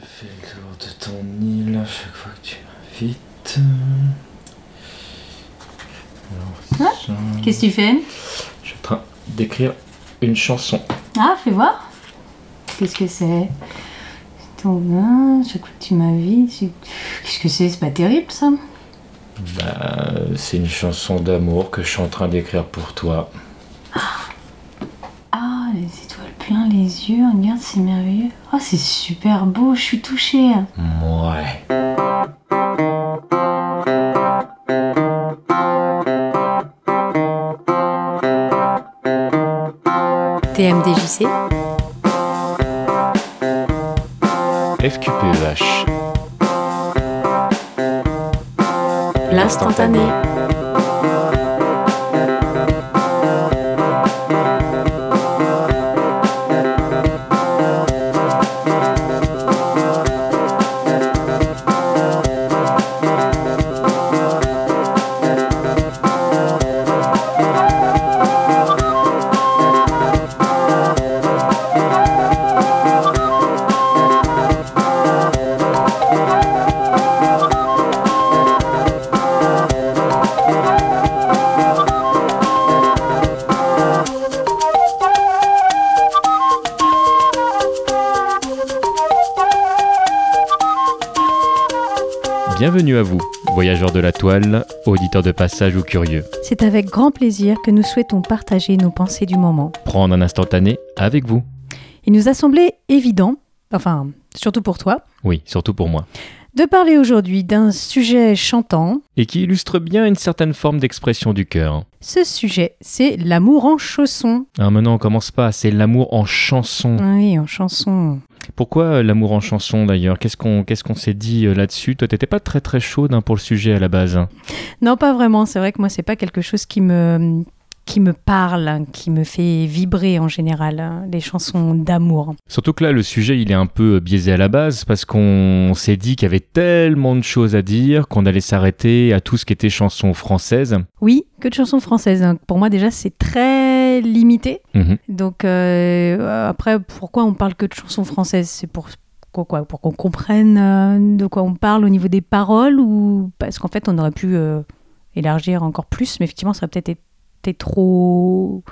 Je fais le tour de ton île à chaque fois que tu m'invites. Alors, ça- Qu'est-ce que tu fais Je suis en train d'écrire une chanson. Ah, fais voir. Qu'est-ce que c'est? Ton bain, chaque fois que tu m'invites. Qu'est-ce que c'est? C'est pas terrible ça? Bah, c'est une chanson d'amour que je suis en train d'écrire pour toi. Ah, les étoiles plein les yeux, regarde, c'est merveilleux. Ah, c'est super beau, je suis touchée. Ouais. TMDJC FQPEH. L'instantané. Voyageurs de la toile, auditeurs de passage ou curieux. C'est avec grand plaisir que nous souhaitons partager nos pensées du moment. Prendre un instantané avec vous. Il nous a semblé évident, enfin, surtout pour toi, Oui, surtout pour moi. de parler aujourd'hui d'un sujet chantant. Et qui illustre bien une certaine forme d'expression du cœur. Ce sujet, c'est l'amour en chanson. Ah, maintenant on commence pas, c'est l'amour en chanson. Oui, en chanson. Pourquoi euh, l'amour en chanson d'ailleurs? Qu'est-ce qu'on qu'est-ce qu'on s'est dit euh, là-dessus? Toi, t'étais pas très très chaude hein, pour le sujet à la base. hein? Non, pas vraiment. C'est vrai que moi, c'est pas quelque chose qui me qui me parle, hein, qui me fait vibrer en général, les chansons d'amour. Surtout que là, le sujet, il est un peu euh, biaisé à la base parce qu'on s'est dit qu'il y avait tellement de choses à dire qu'on allait s'arrêter à tout ce qui était chanson française. Oui, que de chansons françaises. Pour moi, déjà, c'est très limité. Mhm. Donc, euh, après, pourquoi on parle que de chansons françaises? C'est pour pour quoi? Pour qu'on comprenne euh, de quoi on parle au niveau des paroles ou parce qu'en fait, on aurait pu euh, élargir encore plus, mais effectivement, ça aurait peut-être été trop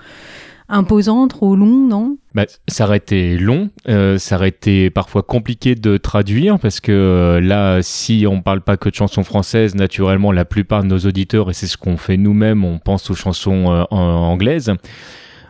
imposant, trop long, non? Bah, ça aurait été long, euh, ça aurait été parfois compliqué de traduire parce que euh, là, si on parle pas que de chansons françaises, naturellement, la plupart de nos auditeurs, et c'est ce qu'on fait nous-mêmes, on pense aux chansons euh, en- anglaises.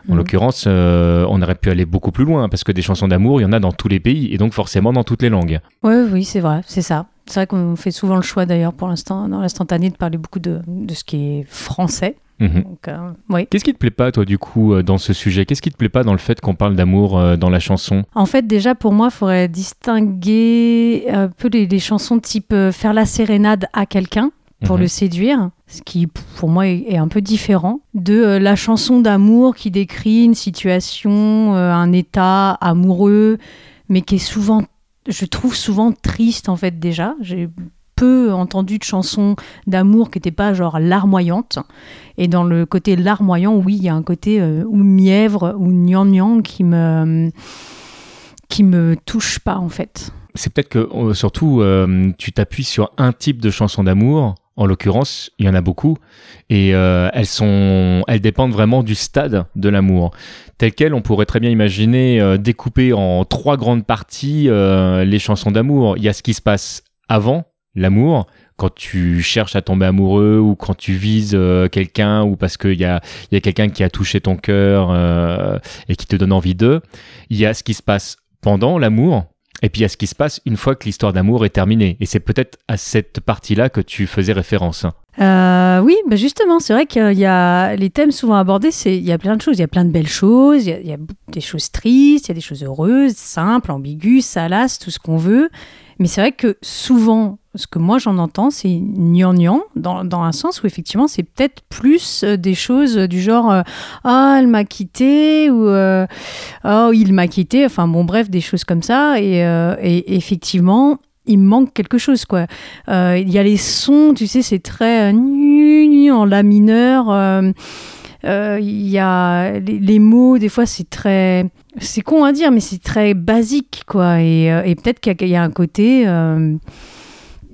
En Mhm. l'occurrence, euh, on aurait pu aller beaucoup plus loin parce que des chansons d'amour, il y en a dans tous les pays et donc forcément dans toutes les langues. Oui, oui, c'est vrai, c'est ça. C'est vrai qu'on fait souvent le choix d'ailleurs pour l'instant, dans l'instantané, de parler beaucoup de, de ce qui est français. Mhm. Donc, euh, oui. Qu'est-ce qui te plaît pas, toi, du coup, euh, dans ce sujet? Qu'est-ce qui te plaît pas dans le fait qu'on parle d'amour euh, dans la chanson? En fait, déjà, pour moi, il faudrait distinguer un peu les, les chansons type euh, faire la sérénade à quelqu'un pour Mhm. le séduire, ce qui pour moi est, un peu différent de la chanson d'amour qui décrit une situation, un état amoureux, mais qui est souvent, je trouve souvent triste en fait déjà. J'ai peu entendu de chansons d'amour qui n'étaient pas genre larmoyantes. Et dans le côté larmoyant, oui, il y a un côté euh, ou mièvre ou gnangnan qui me qui me touche pas en fait. C'est peut-être que, euh, surtout, euh, tu t'appuies sur un type de chanson d'amour. En l'occurrence, il y en a beaucoup. Et elles, sont, elles dépendent vraiment du stade de l'amour. Tel quel, on pourrait très bien imaginer découper en trois grandes parties les chansons d'amour. Il y a ce qui se passe avant l'amour, quand tu cherches à tomber amoureux ou quand tu vises euh, quelqu'un ou parce qu'il y a, y a quelqu'un qui a touché ton cœur euh, et qui te donne envie d'eux. Il y a ce qui se passe pendant l'amour. Et puis il y a ce qui se passe une fois que l'histoire d'amour est terminée. Et c'est peut-être à cette partie-là que tu faisais référence. Euh, oui, bah justement, c'est vrai qu'il y a les thèmes souvent abordés, c'est il y a plein de choses, il y a plein de belles choses, il y a, il y a des choses tristes, il y a des choses heureuses, simples, ambiguës, salaces, tout ce qu'on veut. Mais c'est vrai que souvent, ce que moi j'en entends, c'est gnangnan, dans, dans un sens où effectivement c'est peut-être plus euh, des choses du genre euh, ah elle m'a quitté ou euh, oh il m'a quitté, enfin bon bref des choses comme ça et, euh, et effectivement il manque quelque chose quoi. Euh, il y a les sons, tu sais, c'est très euh, en la mineur. Euh, Il y a les, mots, des fois, c'est très. c'est con à dire, mais c'est très basique, quoi. Et, euh, peut-être qu'il y, a un côté, euh,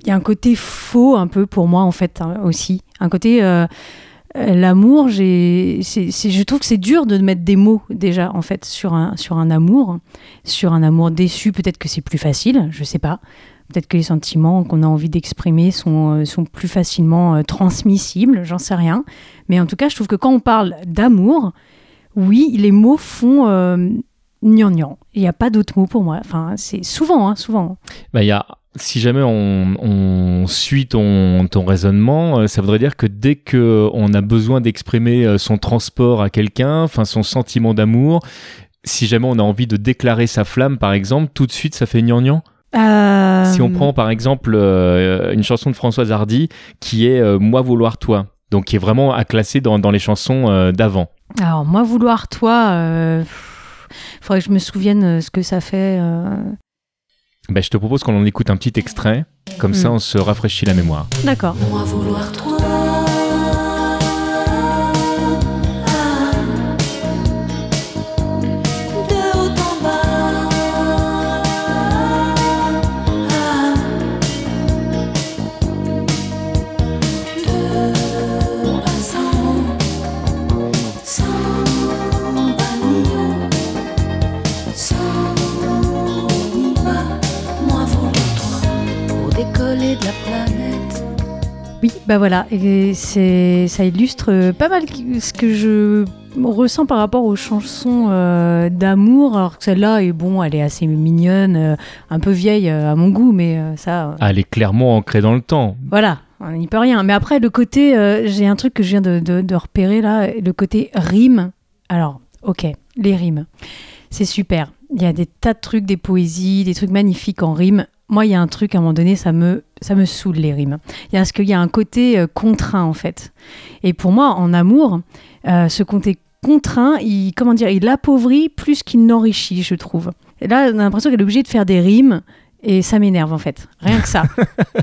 il y a un côté faux un peu pour moi en fait hein, aussi, un côté l'amour. Je trouve que c'est dur de mettre des mots déjà en fait sur un sur un amour, sur un amour déçu. Peut-être que c'est plus facile, je sais pas. Peut-être que les sentiments qu'on a envie d'exprimer sont, euh, sont plus facilement euh, transmissibles, j'en sais rien. Mais en tout cas, je trouve que quand on parle d'amour, oui, les mots font euh. Il n'y a pas d'autres mots pour moi. Enfin, c'est souvent, hein, souvent. Bah, y a, si jamais on, on suit ton, ton raisonnement, euh, ça voudrait dire que dès que on a besoin d'exprimer son transport à quelqu'un, enfin son sentiment d'amour, si jamais on a envie de déclarer sa flamme, par exemple, tout de suite ça fait gnangnan? Euh, Si on prend par exemple euh, une chanson de Françoise Hardy qui est euh, Moi vouloir toi, donc qui est vraiment à classer dans, dans les chansons euh, d'avant. Alors, moi, vouloir toi, il faudrait que je me souvienne euh, ce que ça fait. euh. Ben, je te propose qu'on en écoute un petit extrait, comme ça Mm. on se rafraîchit la mémoire. D'accord. Moi vouloir toi. Bah voilà. Et c'est, ça illustre euh, pas mal ce que je ressens par rapport aux chansons euh, d'amour. Alors que celle-là est bon, elle est assez mignonne, euh, un peu vieille euh, à mon goût, mais ça. Ah, elle est clairement ancrée dans le temps. Voilà, on n'y peut rien. Mais après, le côté, j'ai un truc que je viens de, de- de repérer là, le côté rime. Alors, ok, les rimes, c'est super. Il y a des tas de trucs, des poésies, des trucs magnifiques en rime. Moi, il y a un truc à un moment donné, ça me, ça me saoule les rimes. Il y a, qu'il y a un côté euh, contraint en fait. Et pour moi, en amour, euh, ce côté contraint, il, comment dire, il appauvrit plus qu'il n'enrichit, je trouve. Et là, on a l'impression qu'elle est obligée de faire des rimes et ça m'énerve en fait. Rien que ça.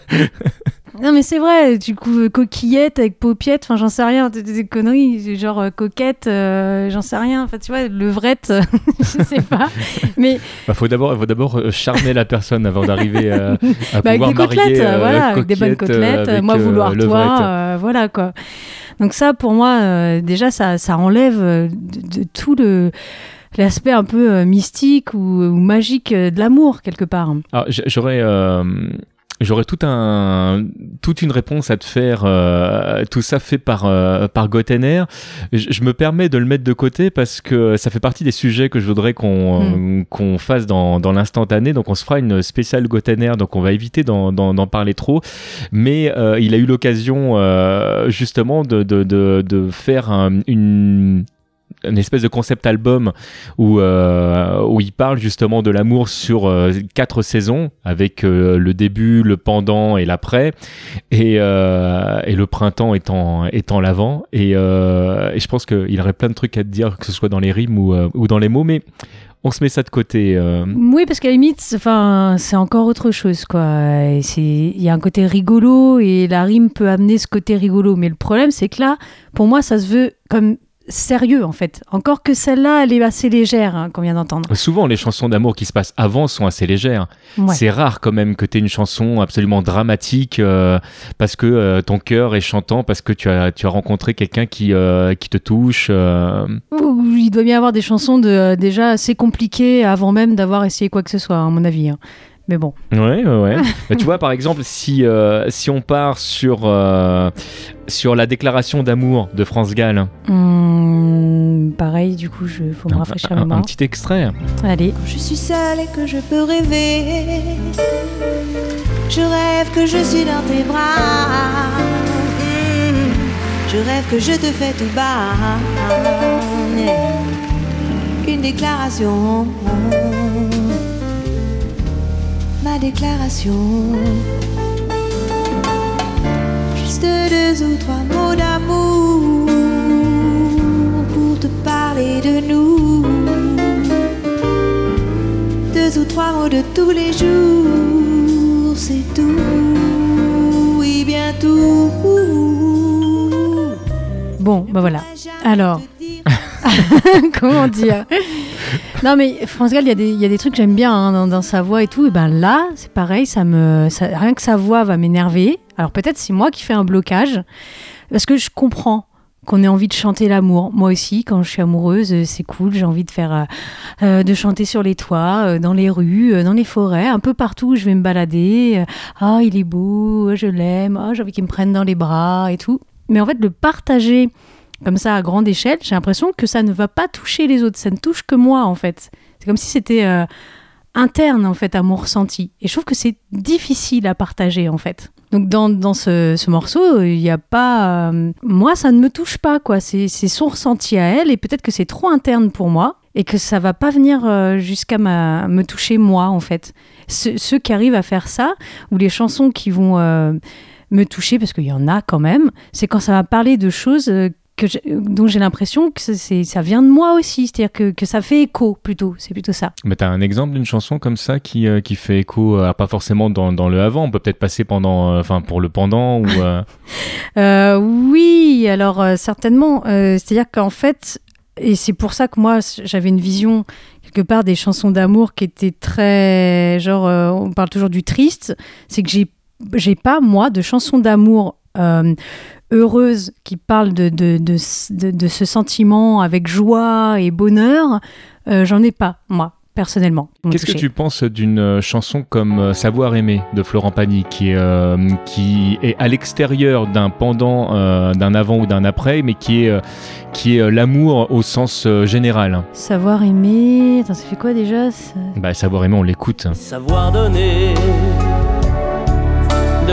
Non mais c'est vrai, du coup euh, coquillette avec paupiette, enfin j'en sais rien, des, des conneries, genre euh, coquette, euh, j'en sais rien, enfin tu vois, levrette, je sais pas. Mais Bah, faut d'abord, faut d'abord charmer la personne avant d'arriver euh, à bah, avec pouvoir des côtelettes, marier, euh, voilà, avec des bonnes côtelettes, avec, moi vouloir toi, voilà quoi. Donc ça pour moi, déjà ça, ça enlève de, de tout le l'aspect un peu mystique ou, ou magique de l'amour quelque part. J'aurais, euh, j'aurais tout un, toute une réponse à te faire. euh, tout ça fait par euh, par Gottener. Je, je me permets de le mettre de côté parce que ça fait partie des sujets que je voudrais qu'on Hmm. euh, qu'on fasse dans dans l'instantané. Donc on se fera une spéciale Gottener. Donc on va éviter d'en parler trop. Mais euh, il a eu l'occasion euh, justement de de de, de faire un- une une espèce de concept album où, euh, où il parle justement de l'amour sur euh, quatre saisons avec euh, le début, le pendant et l'après et, et le printemps étant, étant l'avant et, je pense qu'il aurait plein de trucs à te dire que ce soit dans les rimes ou, ou dans les mots mais on se met ça de côté. Oui, parce qu'à la limite, c'est- encore autre chose, Il y a un côté rigolo et la rime peut amener ce côté rigolo. Mais le problème, c'est que là, pour moi, ça se veut comme sérieux, en fait. Encore que celle-là, elle est assez légère, hein, qu'on vient d'entendre. souvent les chansons d'amour qui se passent avant sont assez légères Ouais. c'est rare quand même que tu aies une chanson absolument dramatique euh, parce que euh, ton cœur est chantant parce que tu as, tu as rencontré quelqu'un qui, euh, qui te touche. Ou- Il doit bien y avoir des chansons de, déjà assez compliquées avant même d'avoir essayé quoi que ce soit, à mon avis. hein. Mais bon. Ouais, ouais, ouais. Tu vois, par exemple, si, euh, si on part sur, euh, sur la déclaration d'amour de France Gall, Hum, pareil, du coup, il faut me rafraîchir la un- un mémoire. petit extrait. Allez. Je suis seule et que je peux rêver. Je rêve que je suis dans tes bras. Je rêve que je te fais tout bas. Une déclaration. Ma déclaration. Juste deux ou trois mots d'amour pour te parler de nous deux ou trois mots de tous les jours, c'est tout, oui bien tout. Bon, bah voilà. Alors. Comment dire? Non, mais France Gall, il y, a des- trucs que j'aime bien hein, dans, sa voix et tout. Et ben là, c'est pareil, ça me, rien que sa voix va m'énerver. Alors peut-être c'est moi qui fais un blocage, parce que je comprends qu'on ait envie de chanter l'amour. Moi aussi, quand je suis amoureuse, euh, c'est cool. J'ai envie de faire, euh, euh, de chanter sur les toits, dans les rues, dans les forêts, un peu partout où je vais me balader. Ah, il est beau, je l'aime. Ah, j'ai envie qu'il me prenne dans les bras et tout. Mais en fait, le partager comme ça à grande échelle, j'ai l'impression que ça ne va pas toucher les autres. Ça ne touche que moi, en fait. C'est comme si c'était euh, interne, en fait, à mon ressenti. Et je trouve que c'est difficile à partager, en fait. Donc, dans, dans ce, ce morceau, il n'y a pas. euh, moi, ça ne me touche pas, quoi. C'est son ressenti à elle, et peut-être que c'est trop interne pour moi, et que ça va pas venir euh, jusqu'à me toucher, moi, en fait. Ce- ceux qui arrivent à faire ça, ou les chansons qui vont me toucher, parce qu'il y en a quand même, c'est quand ça va parler de choses. Euh, que j'ai- dont j'ai l'impression que ça vient de moi aussi, c'est-à-dire que, que ça fait écho plutôt, c'est plutôt ça. Mais t'as un exemple d'une chanson comme ça qui, euh, qui fait écho, euh, pas forcément dans, dans le avant, on peut peut-être passer pendant, euh, enfin pour le pendant ou. euh, Euh, oui, alors euh, certainement. Euh, C'est-à-dire qu'en fait, et c'est pour ça que moi j'avais une vision quelque part des chansons d'amour qui étaient très genre, euh, on parle toujours du triste. C'est que j'ai j'ai pas moi de chansons d'amour. Heureuses qui parlent de, de, de, de- de ce sentiment avec joie et bonheur, euh, j'en ai pas, moi, personnellement. Qu'est-ce que tu penses d'une euh, chanson comme euh, Savoir aimer de Florent Pagny, qui est, euh, qui est à l'extérieur d'un pendant, euh, d'un avant ou d'un après, mais qui est, euh, qui est l'amour au sens général? Savoir aimer. Attends, ça fait quoi déjà ça? Bah, Savoir aimer, on l'écoute. Savoir donner,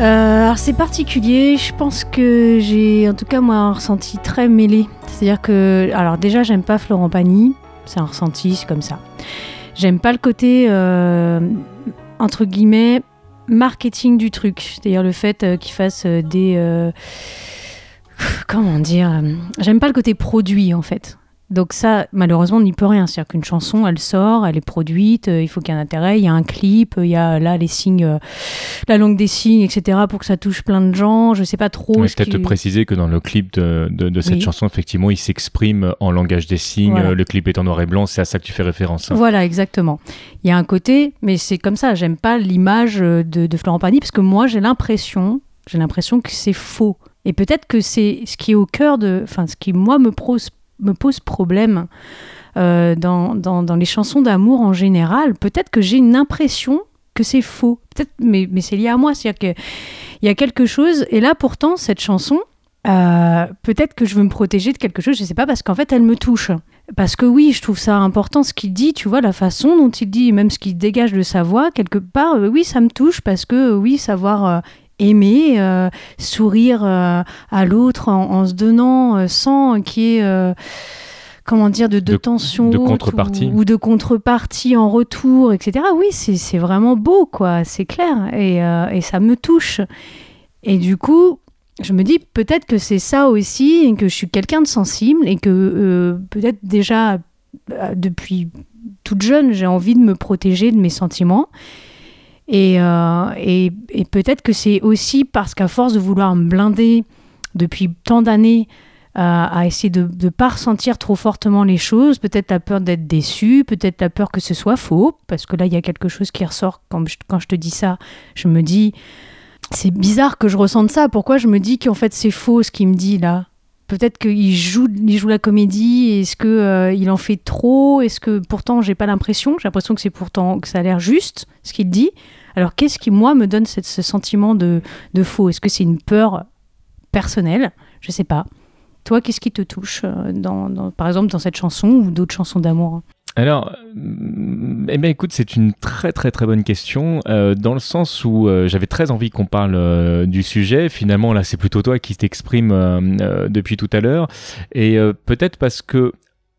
Euh, alors c'est particulier, je pense que j'ai en tout cas moi un ressenti très mêlé. C'est-à-dire que, alors déjà j'aime pas Florent Pagny, c'est un ressenti, c'est comme ça. J'aime pas le côté, euh, entre guillemets, marketing du truc. C'est-à-dire le fait euh, qu'il fasse des... comment dire J'aime pas le côté produit en fait. Donc ça, malheureusement, on n'y peut rien. C'est-à-dire qu'une chanson, elle sort, elle est produite, euh, il faut qu'il y ait un intérêt, il y a un clip, il y a là les signes, euh, la langue des signes, etc. pour que ça touche plein de gens. Je sais pas trop. Ce Peut-être qui- te préciser que dans le clip de, de, de cette Oui. chanson, effectivement, il s'exprime en langage des signes. Voilà. Le clip est en noir et blanc, c'est à ça que tu fais référence. Voilà, exactement. Il y a un côté, mais c'est comme ça. J'aime pas l'image euh, de, de Florent Pagny parce que moi, j'ai l'impression, j'ai l'impression que c'est faux. Et peut-être que c'est ce qui est au cœur de, enfin, ce qui moi me pose, me pose problème euh, dans, dans, les chansons d'amour en général. Peut-être que j'ai une impression que c'est faux. Peut-être, mais, mais c'est lié à moi. C'est-à-dire qu'il y a quelque chose. Et là, pourtant, cette chanson, euh, peut-être que je veux me protéger de quelque chose, je sais pas, parce qu'en fait, elle me touche. Parce que oui, je trouve ça important ce qu'il dit, tu vois, la façon dont il dit, même ce qu'il dégage de sa voix, quelque part, euh, oui, ça me touche, parce que oui, savoir aimer, euh, sourire euh, à l'autre en, en se donnant euh, sans qu'il y ait, comment dire, de, de, De- tension de haute contrepartie. Ou, ou de contrepartie en retour, etc. Oui, c'est vraiment beau, quoi, c'est clair, et, euh, et ça me touche. Et du coup, je me dis peut-être que c'est ça aussi, et que je suis quelqu'un de sensible et que euh, peut-être déjà euh, depuis toute jeune, j'ai envie de me protéger de mes sentiments. Et, euh, et, peut-être que c'est aussi parce qu'à force de vouloir me blinder depuis tant d'années euh, à essayer de ne pas ressentir trop fortement les choses, peut-être la peur d'être déçu, peut-être la peur que ce soit faux, parce que là, il y a quelque chose qui ressort quand je, quand je te dis ça. Je me dis, c'est bizarre que je ressente ça. Pourquoi je me dis qu'en fait c'est faux ce qu'il me dit là? Peut-être qu'il joue, il joue la comédie. Est-ce que euh, il en fait trop? Est-ce que pourtant j'ai pas l'impression? J'ai l'impression que c'est pourtant que ça a l'air juste ce qu'il dit. Alors qu'est-ce qui moi me donne ce sentiment de, de faux? Est-ce que c'est une peur personnelle? Je sais pas. Toi, qu'est-ce qui te touche euh, par exemple dans cette chanson ou d'autres chansons d'amour? Alors, euh, eh bien, écoute, c'est une très très très bonne question, euh, dans le sens où euh, j'avais très envie qu'on parle du sujet. Finalement, là, c'est plutôt toi qui t'exprime euh, depuis tout à l'heure, et peut-être parce que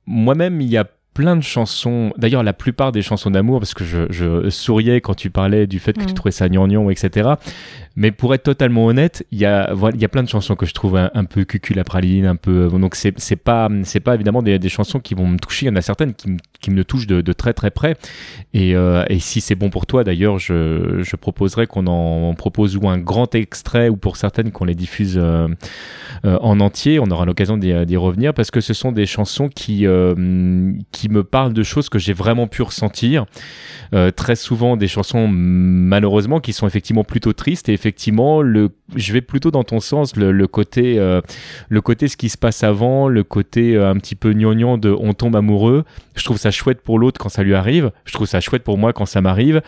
moi-même, il y a plein de chansons. D'ailleurs, la plupart des chansons d'amour, parce que je, je, souriais quand tu parlais du fait que tu Mm. trouvais ça gnangnan, etc. Mais pour être totalement honnête, il y a, voilà, il y a plein de chansons que je trouve un, un peu cucul à praline, un peu. Donc c'est c'est pas, c'est pas évidemment des, des chansons qui vont me toucher. Il y en a certaines qui, me- qui me touchent de, de très très près. Et, euh, et si c'est bon pour toi, d'ailleurs, je, je proposerais qu'on en propose ou un grand extrait ou pour certaines qu'on les diffuse euh, euh, en entier. On aura l'occasion d'y revenir parce que ce sont des chansons qui, euh, qui me parlent de choses que j'ai vraiment pu ressentir. Euh, très souvent des chansons malheureusement qui sont effectivement plutôt tristes. Et effectivement le je vais plutôt dans ton sens le, côté euh, le côté ce qui se passe avant le côté euh, un petit peu gnangnan de on tombe amoureux je trouve ça chouette pour l'autre quand ça lui arrive. Je trouve ça chouette pour moi quand ça m'arrive.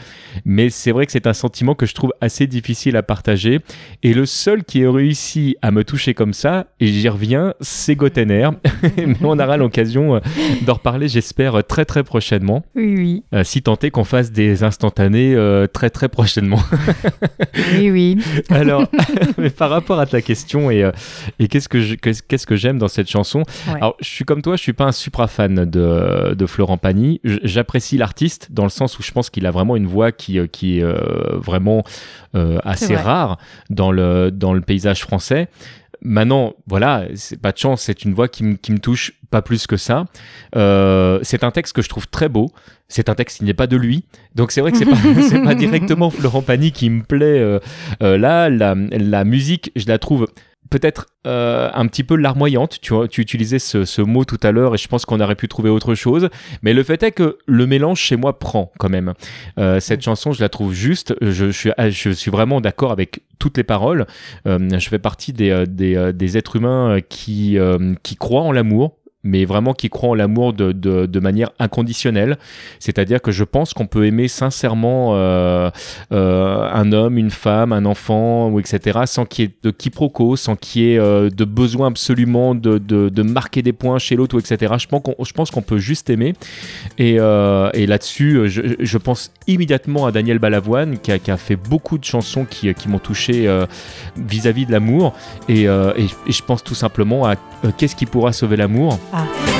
Mais c'est vrai que c'est un sentiment que je trouve assez difficile à partager. Et le seul qui a réussi à me toucher comme ça et j'y reviens c'est Gotener mais on aura l'occasion d'en reparler j'espère très très prochainement Oui, oui, euh, si tant est qu'on fasse des instantanés euh, très très prochainement. oui, oui. Alors, mais par rapport à ta question et, euh, et qu'est-ce que je- qu'est-ce que j'aime dans cette chanson? Ouais. Alors, je suis comme toi, je suis pas un supra fan de, de Florent Pagny. J'apprécie l'artiste dans le sens où je pense qu'il a vraiment une voix qui, euh, qui est euh, vraiment euh, assez vrai. rare dans le, dans le paysage français. Maintenant, voilà, c'est pas de chance, c'est une voix qui, me- qui me touche pas plus que ça. Euh, c'est un texte que je trouve très beau. C'est un texte qui n'est pas de lui, donc c'est vrai que c'est pas, c'est pas directement Florent Pagny qui me plaît. euh, euh, là, la, la musique, je la trouve peut-être euh, un petit peu larmoyante. Tu, tu utilisais ce, ce mot tout à l'heure et je pense qu'on aurait pu trouver autre chose. Mais le fait est que le mélange chez moi prend quand même. Euh, cette chanson, je la trouve juste. Je, je suis, ah, je suis vraiment d'accord avec toutes les paroles. Euh, je fais partie des, des, des êtres humains qui, qui croient en l'amour mais vraiment qui croient en l'amour de, de, manière inconditionnelle. C'est-à-dire que je pense qu'on peut aimer sincèrement euh, euh, un homme, une femme, un enfant, ou etc., sans qu'il y ait de quiproquo, sans qu'il y ait euh, de besoin absolument de, de, de marquer des points chez l'autre, ou etc. Je pense qu'on, je pense qu'on peut juste aimer. Et, et là-dessus, je, je pense immédiatement à Daniel Balavoine, qui a, qui a fait beaucoup de chansons qui, qui m'ont touché vis-à-vis de l'amour. Et, et, je pense tout simplement à Qu'est-ce qui pourra sauver l'amour? Qu'est-ce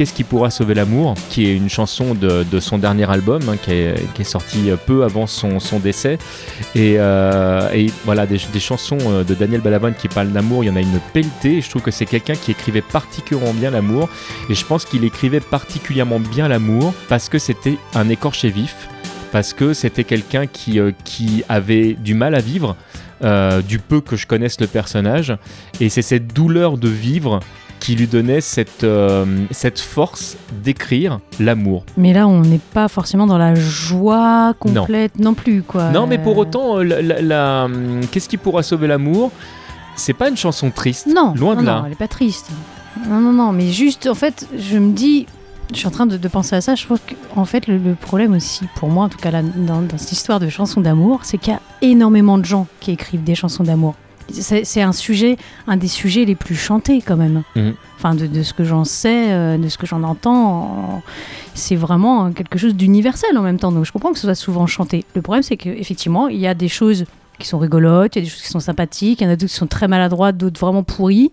Qu'est-ce qui pourra sauver l'amour, qui est une chanson de, son dernier album, hein, qui, est, qui sorti euh, peu avant son, décès. Et, euh, et voilà, des, chansons euh, de Daniel Balavoine qui parlent d'amour, il y en a une pelletée. Je trouve que c'est quelqu'un qui écrivait particulièrement bien l'amour. Et je pense qu'il écrivait particulièrement bien l'amour parce que c'était un écorché vif, parce que c'était quelqu'un qui, avait du mal à vivre. du peu que je connaisse le personnage et c'est cette douleur de vivre qui lui donnait cette, euh, cette force d'écrire l'amour. Mais là, on n'est pas forcément dans la joie complète non, plus, quoi. Non, mais pour autant, euh, la, la- la, hum, qu'est-ce qui pourra sauver l'amour? C'est pas une chanson triste. Non, loin non, de là. non, elle est pas triste. Non, non, non, mais juste, en fait, je me dis, je suis en train de, de penser à ça. Je pense qu'en fait, le, le problème aussi, pour moi, en tout cas, là, dans, dans cette histoire de chansons d'amour, c'est qu'il y a énormément de gens qui écrivent des chansons d'amour. C'est un sujet, un des sujets les plus chantés, quand même. Mhm. Enfin, de, de ce que j'en sais, euh, de ce que j'en entends, en- c'est vraiment quelque chose d'universel en même temps. Donc, je comprends que ce soit souvent chanté. Le problème, c'est qu'effectivement, il y a des choses qui sont rigolotes, il y a des choses qui sont sympathiques, il y en a d'autres qui sont très maladroites, d'autres vraiment pourries.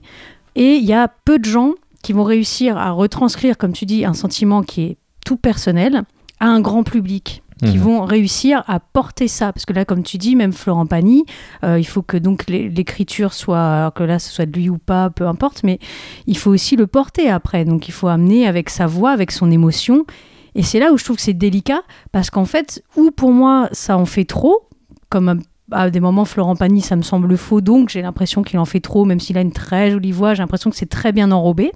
Et il y a peu de gens qui vont réussir à retranscrire, comme tu dis, un sentiment qui est tout personnel à un grand public qui Mhm. vont réussir à porter ça. Parce que là comme tu dis même Florent Pagny euh, il faut que donc l'é- l'écriture soit alors que là ce soit de lui ou pas peu importe mais il faut aussi le porter après. Donc il faut amener avec sa voix avec son émotion. Et c'est là où je trouve que c'est délicat parce qu'en fait ou pour moi ça en fait trop comme à- à des moments Florent Pagny ça me semble faux donc j'ai l'impression qu'il en fait trop même s'il a une très jolie voix j'ai l'impression que c'est très bien enrobé.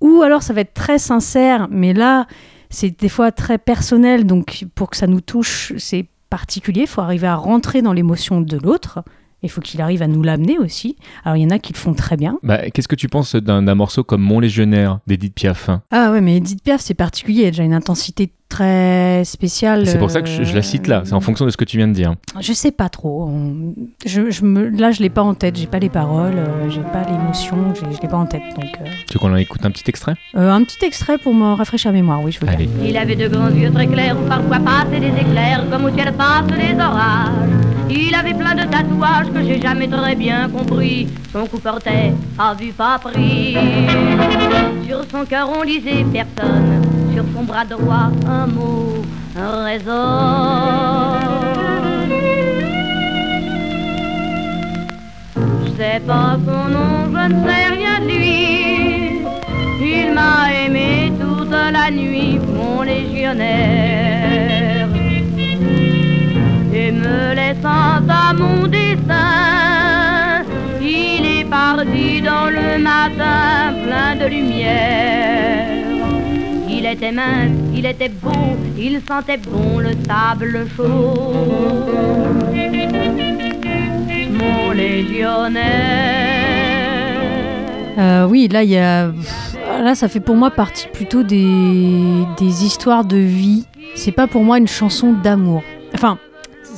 Ou alors ça va être très sincère mais là c'est des fois très personnel donc pour que ça nous touche c'est particulier. Il faut arriver à rentrer dans l'émotion de l'autre Il faut qu'il arrive à nous l'amener aussi. Alors il y en a qui le font très bien. Bah, Qu'est-ce que tu penses d'un morceau comme Mon Légionnaire d'Edith Piaf Ah ouais, mais Edith Piaf, c'est particulier. Elle a déjà une intensité très spéciale. C'est pour ça que je, je la cite là, c'est en fonction de ce que tu viens de dire. Euh, Je sais pas trop. Je, je me... Là, je l'ai pas en tête. J'ai pas les paroles, euh, j'ai pas l'émotion, je l'ai pas en tête. Donc, euh, Tu veux qu'on en écoute un petit extrait? Euh, un petit extrait pour me rafraîchir la mémoire, oui, je veux bien. Allez. Il avait de grands yeux très clairs où parfois passaient des éclairs comme au ciel passent des orages. Il avait plein de tatouages que j'ai jamais très bien compris. Son cou portait à vue pas pris. Sur son cœur on lisait personne. Sur son bras droit un mot résonne. Je sais pas son nom, je ne sais rien de lui. Il m'a aimé toute la nuit, mon légionnaire. Me laissant à mon destin, il est parti dans le matin plein de lumière. Il était mince, il était beau, il sentait bon le sable chaud. Mon légionnaire. Euh, oui, là, il y a. Là, ça fait pour moi partie plutôt des, des histoires de vie. C'est pas pour moi une chanson d'amour. Enfin,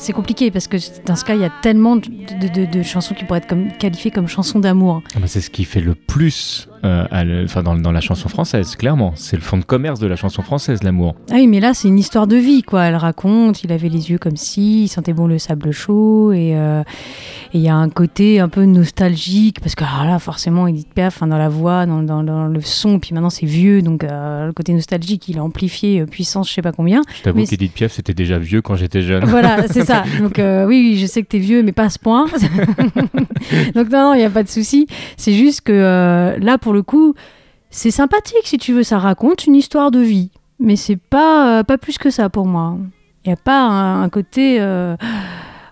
c'est compliqué parce que dans ce cas, il y a tellement de, chansons qui pourraient être comme, qualifiées comme chansons d'amour. Ah bah, C'est ce qui fait le plus euh, enfin, dans, dans la chanson française, clairement. C'est le fond de commerce de la chanson française, l'amour. Ah oui, mais là, c'est une histoire de vie, quoi. Elle raconte, il avait les yeux comme si, il sentait bon le sable chaud, et euh, il y a un côté un peu nostalgique, parce que alors là, forcément, Edith Piaf, enfin, dans la voix, dans, dans- dans le son, puis maintenant c'est vieux, donc euh, le côté nostalgique, il est amplifié, puissance, je sais pas combien. Je t'avoue qu'Edith Piaf, c'était déjà vieux quand j'étais jeune. Voilà, c'est ça. Donc oui, oui, je sais que t'es vieux, mais pas à ce point. Donc non, non, il n'y a pas de souci. C'est juste que là, pour le coup, c'est sympathique, si tu veux. Ça raconte une histoire de vie. Mais c'est pas, euh, pas plus que ça pour moi. Il n'y a pas un, un côté euh,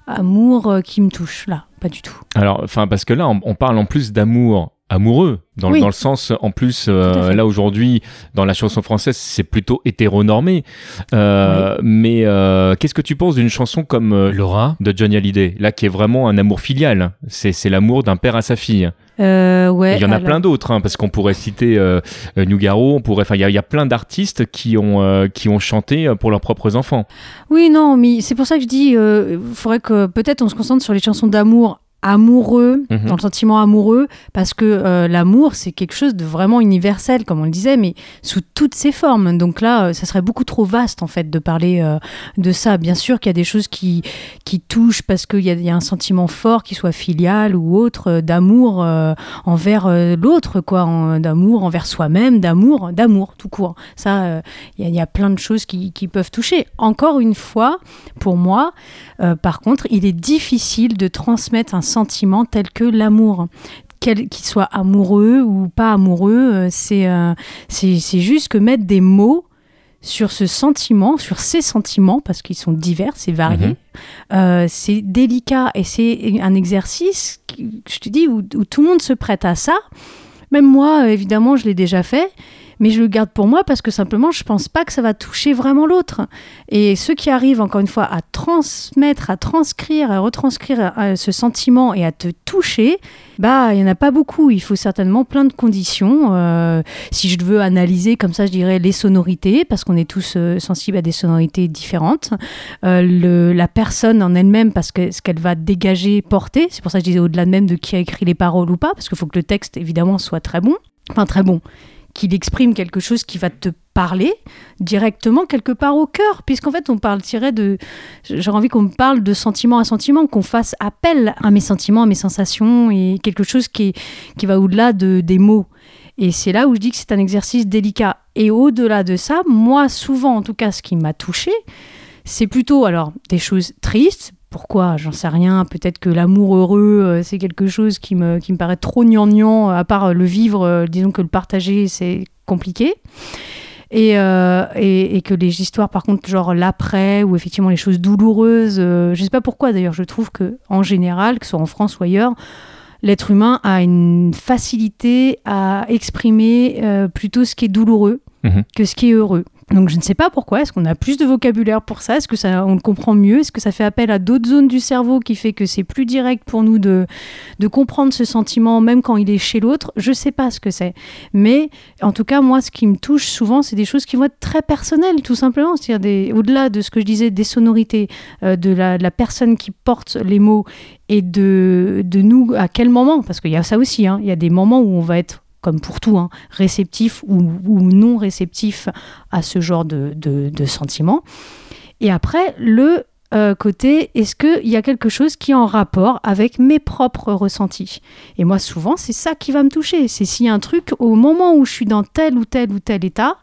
amour euh, qui me touche, là. Pas du tout. Alors, enfin, parce que là, on, on parle en plus d'amour amoureux, dans, Oui. dans le sens, en plus, euh, là aujourd'hui, dans la chanson française, c'est plutôt hétéronormé. Euh, Mais euh, qu'est-ce que tu penses d'une chanson comme Laura? de Johnny Hallyday, là, qui est vraiment un amour filial? C'est c'est l'amour d'un père à sa fille. Euh, ouais, Il y en a plein d'autres, hein, parce qu'on pourrait citer euh, euh, Nougaro, on pourrait, enfin, il y, a- il y a plein d'artistes qui ont euh, qui ont chanté pour leurs propres enfants. Oui, non, mais c'est pour ça que je dis, il faudrait que peut-être on se concentre sur les chansons d'amour amoureux, Mhm. dans le sentiment amoureux, parce que euh, l'amour, c'est quelque chose de vraiment universel, comme on le disait, mais sous toutes ses formes. Donc là, euh, ça serait beaucoup trop vaste, en fait, de parler euh, de ça. Bien sûr qu'il y a des choses qui, qui touchent parce qu'il y, y a un sentiment fort, qui soit filial ou autre, d'amour envers l'autre, quoi, en- d'amour envers soi-même, d'amour, d'amour, tout court. Ça, il y, a- il y a plein de choses qui, qui peuvent toucher. Encore une fois, pour moi, par contre, il est difficile de transmettre un sentiment tel que l'amour. Qu'il soit amoureux ou pas amoureux, euh, c'est euh, c'est juste que mettre des mots sur ce sentiment, sur ces sentiments, parce qu'ils sont divers et variés, Mhm. euh, c'est délicat et c'est un exercice, je te dis, où, où tout le monde se prête à ça. Même moi, évidemment, je l'ai déjà fait, mais je le garde pour moi parce que simplement, je pense pas que ça va toucher vraiment l'autre. Et ceux qui arrivent, encore une fois, à transmettre, à transcrire, à retranscrire euh, ce sentiment et à te toucher, bah, il y en a pas beaucoup. Il faut certainement plein de conditions. Euh, si je veux analyser comme ça, je dirais les sonorités, parce qu'on est tous euh, sensibles à des sonorités différentes. La personne en elle-même, parce que ce qu'elle va dégager, porter. C'est pour ça que je disais au-delà de même de qui a écrit les paroles ou pas, parce qu'il faut que le texte, évidemment, soit très bon. Enfin, très bon. Qu'il exprime quelque chose qui va te parler directement quelque part au cœur, puisqu'en fait, on parle tiré de. J'ai envie qu'on me parle de sentiment à sentiment, qu'on fasse appel à mes sentiments, à mes sensations, et quelque chose qui, qui va au-delà de, des mots. Et c'est là où je dis que c'est un exercice délicat. Et au-delà de ça, moi, souvent, en tout cas, ce qui m'a touchée, c'est plutôt alors des choses tristes. Pourquoi J'en sais rien. Peut-être que l'amour heureux, euh, c'est quelque chose qui me, qui me paraît trop gnangnan. À part euh, le vivre, euh, disons que le partager, c'est compliqué. Et, euh, et, et que les histoires, par contre, genre l'après, ou effectivement les choses douloureuses, euh, je sais pas pourquoi d'ailleurs, je trouve que en général, que ce soit en France ou ailleurs, l'être humain a une facilité à exprimer euh, plutôt ce qui est douloureux Mhm. que ce qui est heureux. Donc je ne sais pas pourquoi. Est-ce qu'on a plus de vocabulaire pour ça? Est-ce que ça, on le comprend mieux? Est-ce que ça fait appel à d'autres zones du cerveau qui fait que c'est plus direct pour nous de, comprendre ce sentiment, même quand il est chez l'autre? Je ne sais pas ce que c'est. Mais en tout cas, moi, ce qui me touche souvent, c'est des choses qui vont être très personnelles, tout simplement. C'est-à-dire au-delà de ce que je disais, des sonorités, euh, de, la, personne qui porte les mots et de, de nous à quel moment? Parce qu'il y a ça aussi. hein. Il y a des moments où on va être comme pour tout, hein, réceptif ou, non réceptif à ce genre de, sentiments. Et après, le euh, côté, est-ce qu'il y a quelque chose qui est en rapport avec mes propres ressentis? Et moi, souvent, c'est ça qui va me toucher. C'est s'il y a un truc, au moment où je suis dans tel ou tel ou tel état,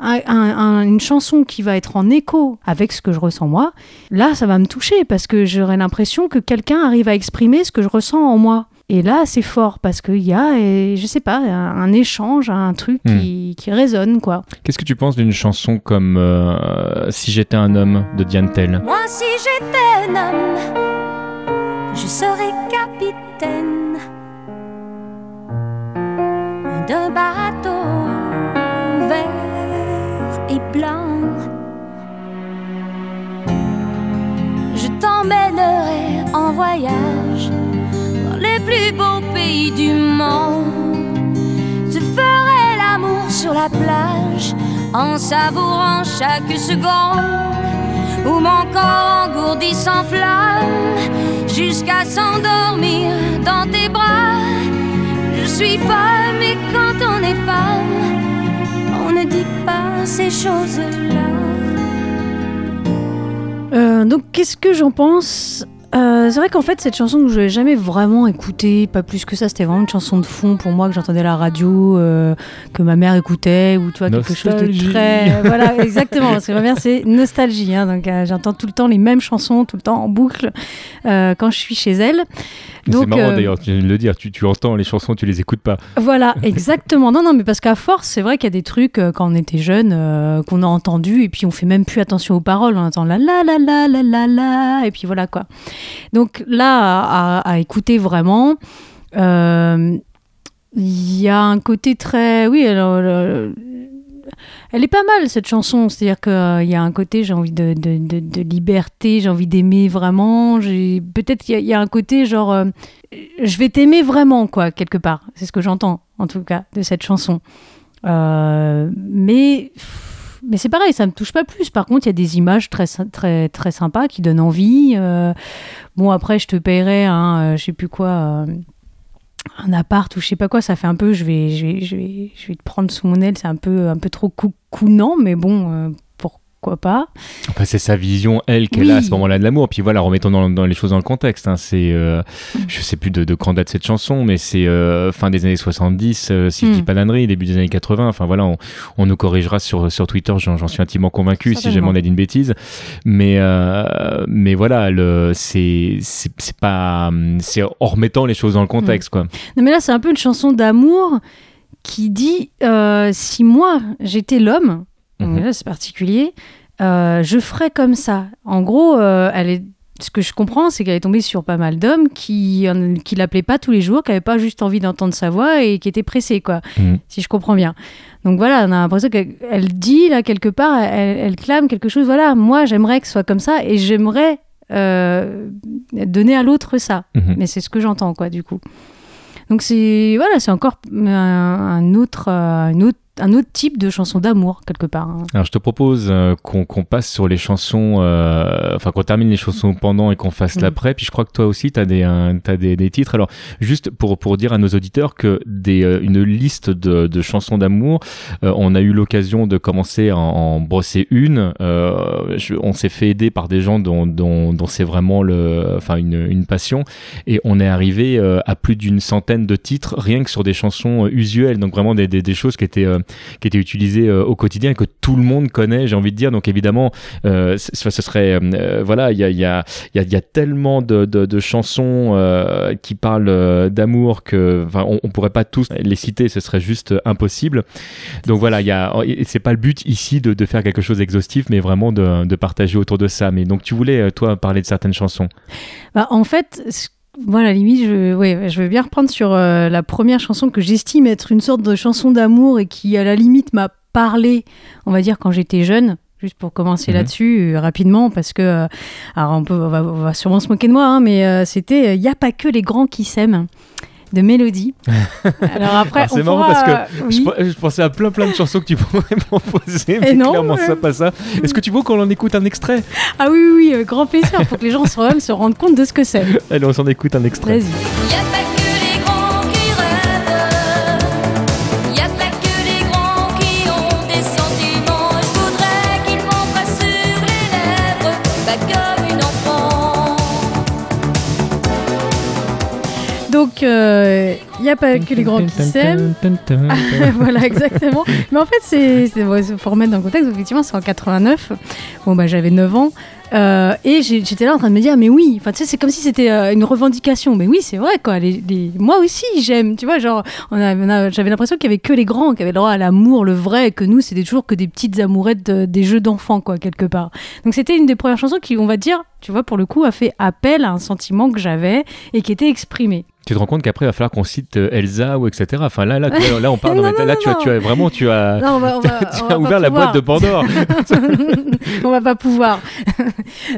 un- un- un- une chanson qui va être en écho avec ce que je ressens moi, là, ça va me toucher parce que j'aurai l'impression que quelqu'un arrive à exprimer ce que je ressens en moi. Et là, c'est fort parce qu'il y a, euh, je sais pas, un, un échange, un truc qui, qui résonne, quoi. Qu'est-ce que tu penses d'une chanson comme euh, Si j'étais un homme de Diane Tell? Moi, si j'étais un homme, je serais capitaine d'un bateau vert et blanc. Je t'emmènerai en voyage les plus beaux pays du monde. Je ferai l'amour sur la plage en savourant chaque seconde où mon corps engourdi s'enflamme jusqu'à s'endormir dans tes bras. Je suis femme et quand on est femme, on ne dit pas ces choses-là. Euh, donc, qu'est-ce que j'en pense Euh, c'est vrai qu'en fait, cette chanson que je n'ai jamais vraiment écoutée, pas plus que ça, c'était vraiment une chanson de fond pour moi que j'entendais à la radio, euh, que ma mère écoutait, ou tu vois, quelque chose de très. voilà, exactement. Parce que ma mère, c'est nostalgie. hein, donc, euh, j'entends tout le temps les mêmes chansons, tout le temps en boucle, euh, quand je suis chez elle. C'est marrant euh, d'ailleurs, tu viens de le dire, tu, tu entends les chansons, tu les écoutes pas. Voilà, exactement. Non, non, mais parce qu'à force, c'est vrai qu'il y a des trucs euh, quand on était jeune euh, qu'on a entendu et puis on fait même plus attention aux paroles. On entend la la la la la la la et puis voilà quoi. Donc là, à, écouter vraiment, euh, il y a un côté très, oui, alors, euh, elle est pas mal cette chanson. C'est-à-dire qu'il y a un côté, j'ai envie de, liberté, j'ai envie d'aimer vraiment. Peut-être qu'il y a un côté genre, euh, je vais t'aimer vraiment quoi quelque part. C'est ce que j'entends en tout cas de cette chanson. Euh, mais mais c'est pareil, ça me touche pas plus. Par contre, il y a des images très très très sympas qui donnent envie. Euh, bon après, je te paierai, hein, je sais plus quoi. euh, un appart ou je sais pas quoi, ça fait un peu, je vais, je vais, je vais, je vais te prendre sous mon aile, c'est un peu, un peu trop coucounant, mais bon, euh, pourquoi pas. Enfin, c'est sa vision, elle, qu'elle Oui. a à ce moment-là de l'amour. Puis voilà, remettons dans, dans les choses dans le contexte. hein. C'est, euh, Mm. je sais plus de, de quand date cette chanson, mais c'est euh, fin des années 70, euh, si je Mm. dis pas d'ânerie, début des années 80. Enfin voilà, on, on nous corrigera sur, sur Twitter, j'en, suis intimement convaincu, si jamais on a dit une bêtise. Mais, euh, mais voilà, le, c'est, c'est, pas, c'est en remettant les choses dans le contexte, quoi. Non, mais là, c'est un peu une chanson d'amour qui dit si moi j'étais l'homme, Mhm. déjà, c'est particulier, euh, je ferais comme ça. En gros, euh, elle est. Ce que je comprends, c'est qu'elle est tombée sur pas mal d'hommes qui euh, qui l'appelaient pas tous les jours, qui n'avaient pas juste envie d'entendre sa voix et qui étaient pressés, quoi. Mhm. Si je comprends bien. Donc voilà, on a l'impression qu'elle elle dit là quelque part, elle, elle clame quelque chose. Voilà, moi j'aimerais que ce soit comme ça et j'aimerais euh, donner à l'autre ça. Mhm. Mais c'est ce que j'entends, quoi, du coup. Donc c'est voilà, c'est encore un, un autre, euh, un autre, un autre type de chanson d'amour quelque part. hein. Alors je te propose euh, qu'on passe sur les chansons, euh, enfin qu'on termine les chansons pendant et qu'on fasse Mhm. l'après. Puis je crois que toi aussi tu as, des, euh, t'as des, des titres. Alors juste pour, pour dire à nos auditeurs que des, euh, une liste de, de chansons d'amour, euh, on a eu l'occasion de commencer à en, en brosser une. Euh, je- on s'est fait aider par des gens dont, dont, dont c'est vraiment le, enfin une, une passion. Et on est arrivé à plus d'une centaine de titres rien que sur des chansons usuelles. Donc vraiment des, des, des choses qui étaient... qui était utilisé euh, au quotidien et que tout le monde connaît, j'ai envie de dire. Donc évidemment, euh, ce serait, euh, voilà, il y a, y, a, y, a, tellement de, chansons qui parlent d'amour que, on, on pourrait pas tous les citer, ce serait juste impossible. Donc voilà, il y a, et c'est pas le but ici de, faire quelque chose d'exhaustif, mais vraiment de, partager autour de ça. Mais donc tu voulais toi parler de certaines chansons? Bah, en fait, ce- moi, à la limite, je, ouais, je veux bien reprendre sur euh, la première chanson que j'estime être une sorte de chanson d'amour et qui, à la limite, m'a parlé, on va dire, quand j'étais jeune. Juste pour commencer Mhm. là-dessus euh, rapidement, parce que, euh, alors on, peut, on, va, on va sûrement se moquer de moi, hein, mais c'était Il n'y a pas que les grands qui s'aiment de Mélodie. Alors après, Alors, c'est marrant pourra, parce que euh, Je, pensais à plein plein de chansons que tu pourrais proposer, mais non, clairement ouais. ça pas ça. Est-ce que tu veux qu'on en écoute un extrait? Ah oui, oui, oui, euh, grand plaisir, pour que les gens se rendent compte de ce que c'est. Allez, on s'en écoute un extrait. Vas-y. Il n'y a pas que les grands qui s'aiment. voilà, exactement. Mais en fait, c'est, c'est, faut remettre dans le contexte. Effectivement, c'est en 89. Bon, bah, j'avais 9 ans. Euh, et j'étais là en train de me dire, mais oui, enfin, tu sais, c'est comme si c'était euh, une revendication. Mais oui, c'est vrai, quoi. Moi aussi, j'aime. Tu vois, genre, j'avais l'impression qu'il y avait que les grands qui avaient le droit à l'amour, le vrai, et que nous, c'était toujours que des petites amourettes de- des jeux d'enfants, quoi, quelque part. Donc, c'était une des premières chansons qui, on va dire, tu vois, pour le coup, a fait appel à un sentiment que j'avais et qui était exprimé. Tu te rends compte qu'après il va falloir qu'on cite euh, Elsa ou etc. Enfin là, là, on parle. Non, non, là, non, tu as, tu as vraiment, tu as, Non, on va, on va- tu on as ouvert la boîte de Pandore. on va pas pouvoir.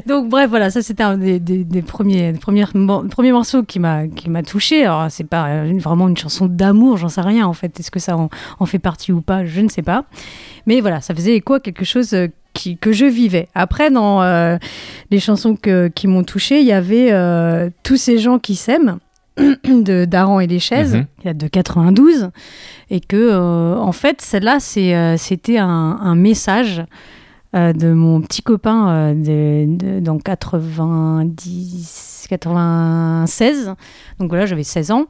Donc bref, voilà, ça c'était un des, des- des premiers, des premiers, mo- premiers morceaux qui m'a qui m'a touché. Alors c'est pas euh, vraiment une chanson d'amour, j'en sais rien en fait. Est-ce que ça en, en fait partie ou pas? Je ne sais pas. Mais voilà, ça faisait écho à quelque chose euh, qui, que je vivais. Après, dans euh, les chansons que, qui m'ont touché, il y avait euh, tous ces gens qui s'aiment de Daran et les chaises, Mhm. qui date de 92, et que euh, en fait celle-là c'était un, un message de mon petit copain de, de- dans 90, 96. Donc voilà, j'avais 16 ans.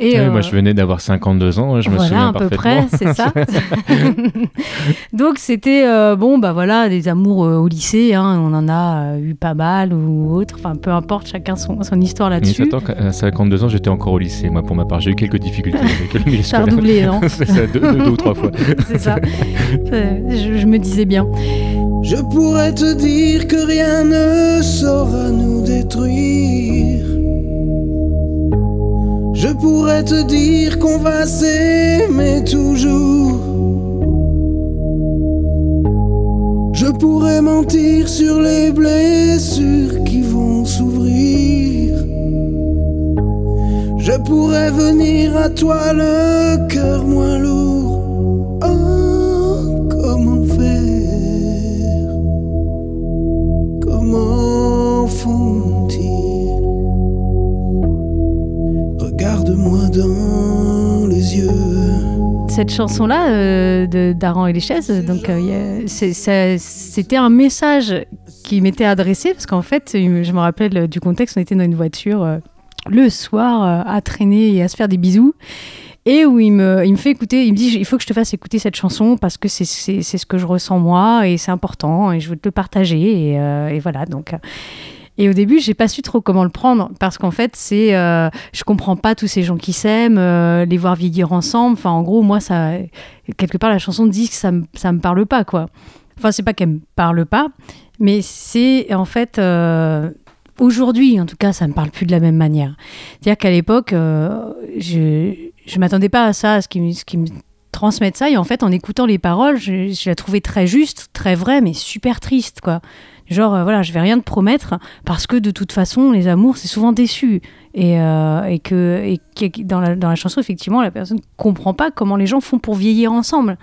Et, euh, Moi je venais d'avoir 52 ans, je me voilà, souviens à peu parfaitement. près, c'est ça. Donc c'était euh, bon, bah voilà, des amours euh, au lycée, hein, on en a euh, eu pas mal ou autre, enfin peu importe, chacun son, son histoire là-dessus. à 52 ans, j'étais encore au lycée, moi, pour ma part. J'ai eu quelques difficultés avec le milieu Ça a scolaire. redoublé, non C'est ça, deux, deux- deux ou trois fois. C'est ça. Euh, Je, je me disais bien. Je pourrais te dire que rien ne saura nous détruire. Je pourrais te dire qu'on va s'aimer toujours. Je pourrais mentir sur les blessures qui vont s'ouvrir. Je pourrais venir à toi le cœur moins lourd. Cette chanson-là euh, de Daran et les chaises, donc euh, c'était un message qui m'était adressé parce qu'en fait, je me rappelle du contexte, on était dans une voiture euh, le soir à traîner et à se faire des bisous. Et où il me, fait écouter, il me dit il faut que je te fasse écouter cette chanson parce que c'est ce que je ressens moi et c'est important et je veux te le partager. Et, et voilà, donc. Et au début, j'ai pas su trop comment le prendre parce qu'en fait, c'est, euh, je comprends pas tous ces gens qui s'aiment, euh, les voir vieillir ensemble. Enfin, en gros, moi, ça, quelque part, la chanson dit que ça me, ça me parle pas, quoi. Enfin, c'est pas qu'elle me parle pas, mais c'est en fait euh, aujourd'hui, en tout cas, ça me parle plus de la même manière. C'est-à-dire qu'à l'époque, euh, je, je m'attendais pas à ça, à ce qui, me- transmettent ça. Et en fait, en écoutant les paroles, je, je la trouvais très juste, très vraie, mais super triste, quoi. Genre, euh, voilà, je vais rien te promettre parce que de toute façon, les amours, c'est souvent déçu. Et, euh, et que et dans, la, dans la chanson, effectivement, la personne comprend pas comment les gens font pour vieillir ensemble.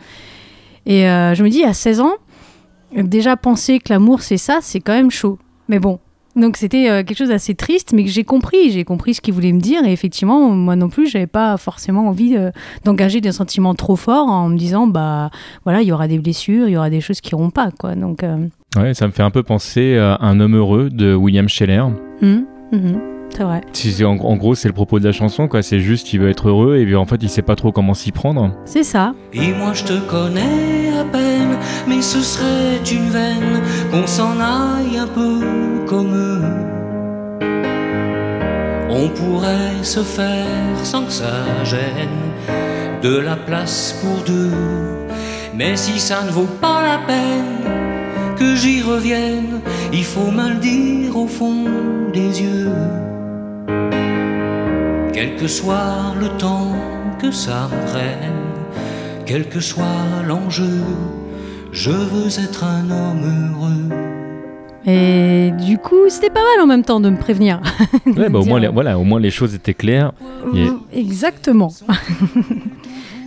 Et euh, je me dis, à 16 ans, déjà penser que l'amour, c'est ça, c'est quand même chaud. Mais bon. Donc c'était quelque chose d'assez triste, mais que j'ai compris. J'ai compris ce qu'il voulait me dire. Et effectivement, moi non plus, j'avais pas forcément envie d'engager des sentiments trop forts en me disant, bah voilà, il y aura des blessures, il y aura des choses qui iront pas, quoi. Donc, Ouais, ça me fait un peu penser à Un homme heureux de William Scheller. hum, hum, c'est vrai. Si c'est- en, en gros, c'est le propos de la chanson, quoi. C'est juste qu'il veut être heureux et puis en fait, il sait pas trop comment s'y prendre. C'est ça. Et moi je te connais à peine, mais ce serait une veine qu'on s'en aille un peu comme eux. On pourrait se faire sans que ça gêne de la place pour deux. Mais si ça ne vaut pas la peine que j'y revienne, il faut me le dire au fond des yeux. Quel que soit le temps que ça me prenne, quel que soit l'enjeu, je veux être un homme heureux. Et du coup, c'était pas mal en même temps de me prévenir. Ouais, bah, au, moins, les, voilà, au moins les choses étaient claires. Et- Exactement.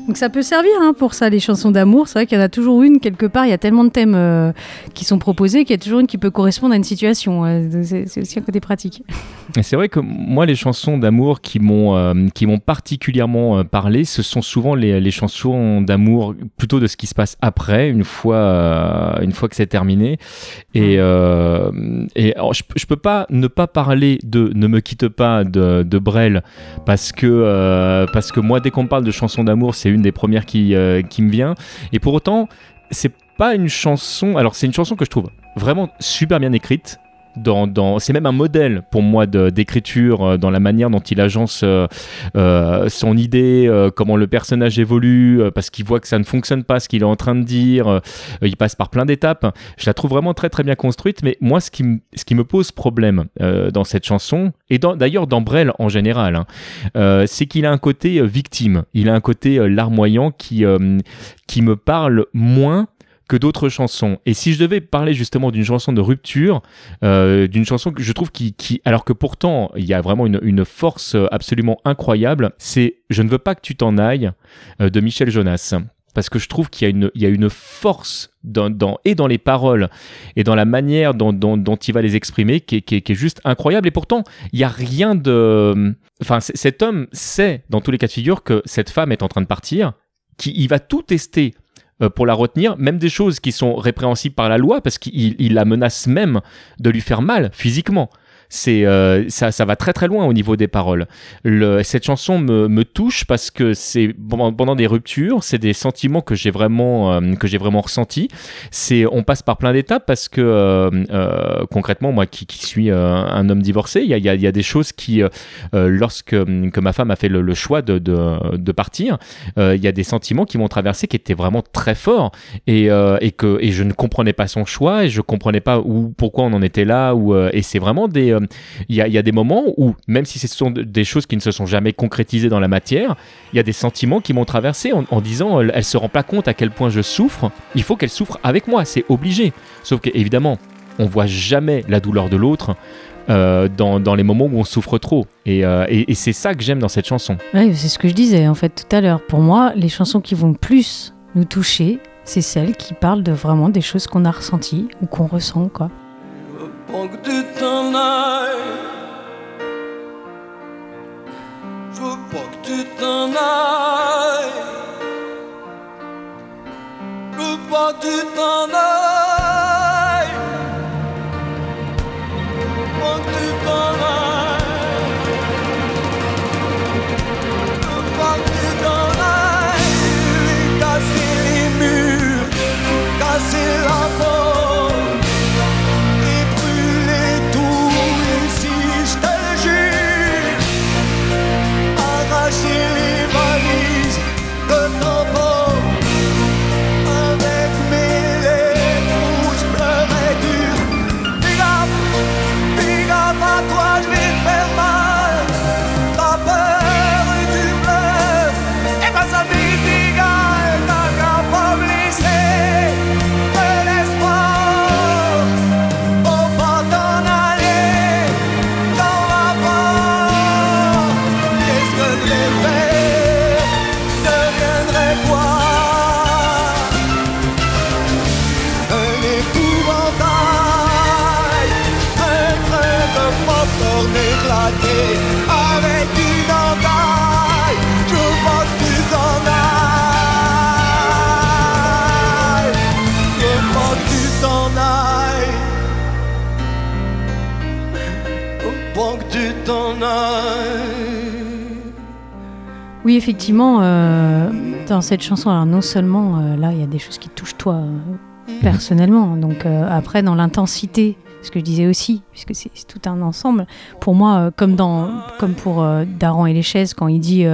Donc ça peut servir hein, pour ça, les chansons d'amour. C'est vrai qu'il y en a toujours une quelque part. Il y a tellement de thèmes euh, qui sont proposés qu'il y a toujours une qui peut correspondre à une situation. C'est aussi un côté pratique. Et c'est vrai que moi, les chansons d'amour qui m'ont euh, qui m'ont particulièrement euh, parlé, ce sont souvent les, les chansons d'amour plutôt de ce qui se passe après, une fois euh, une fois que c'est terminé. Et euh, et alors, je, je peux pas ne pas parler de Ne me quitte pas de, de Brel parce que parce que moi, dès qu'on me parle de chansons d'amour, c'est une des premières qui qui me vient. Et pour autant, c'est pas une chanson. Alors, c'est une chanson que je trouve vraiment super bien écrite. Dans, dans, c'est même un modèle pour moi d'écriture euh, dans la manière dont il agence euh, euh, son idée, euh, comment le personnage évolue, euh, parce qu'il voit que ça ne fonctionne pas ce qu'il est en train de dire. euh, il passe par plein d'étapes. Je la trouve vraiment très très bien construite, mais moi ce qui, me- ce qui me pose problème dans cette chanson, et d'ailleurs dans Brel en général, hein, c'est qu'il a un côté victime, il a un côté larmoyant qui, qui me parle moins que d'autres chansons. Et si je devais parler justement d'une chanson de rupture, euh, d'une chanson que je trouve qui, alors que pourtant il y a vraiment une, force absolument incroyable, c'est Je ne veux pas que tu t'en ailles euh, de Michel Jonas. Parce que je trouve qu'il y a une, force dans, et dans les paroles et dans la manière dont, il va les exprimer qui est, qui est- juste incroyable. Et pourtant, il n'y a rien de. Enfin, cet homme sait, dans tous les cas de figure, que cette femme est en train de partir, qu'il il va tout tester pour la retenir, même des choses qui sont répréhensibles par la loi, parce qu'il il la menace même de lui faire mal physiquement. C'est euh, ça, ça va très très loin au niveau des paroles. Le- cette chanson me, me touche parce que c'est pendant, des ruptures, c'est des sentiments que j'ai vraiment euh, que j'ai vraiment ressentis. C'est on passe par plein d'étapes parce que euh, euh, concrètement moi qui, suis un homme divorcé, il y a, y y a des choses qui lorsque que ma femme a fait le, choix de, de, de partir, il y a des sentiments qui m'ont traversé qui étaient vraiment très forts et, et que et je ne comprenais pas son choix et je comprenais pas où pourquoi on en était là ou et c'est vraiment des euh, il y, a, des moments où même si ce sont de- des choses qui ne se sont jamais concrétisées dans la matière il y a des sentiments qui m'ont traversé en, disant elle, elle se rend pas compte à quel point je souffre il faut qu'elle souffre avec moi c'est obligé sauf que évidemment on voit jamais la douleur de l'autre euh, dans, les moments où on souffre trop et, euh, c'est ça que j'aime dans cette chanson Ouais, c'est ce que je disais en fait tout à l'heure. Pour moi, les chansons qui vont le plus nous toucher, c'est celles qui parlent de vraiment des choses qu'on a ressenties ou qu'on ressent, quoi. Pas que tu t'en ailles. Je veux pas que tu t'en ailles. Je veux pas que tu t'en ailles. Effectivement, euh, dans cette chanson, alors non seulement euh, là, il y a des choses qui touchent toi euh, personnellement, donc euh, après dans l'intensité, ce que je disais aussi, puisque c'est tout un ensemble. Pour moi, comme dans, comme pour Daran et les chaises, quand il dit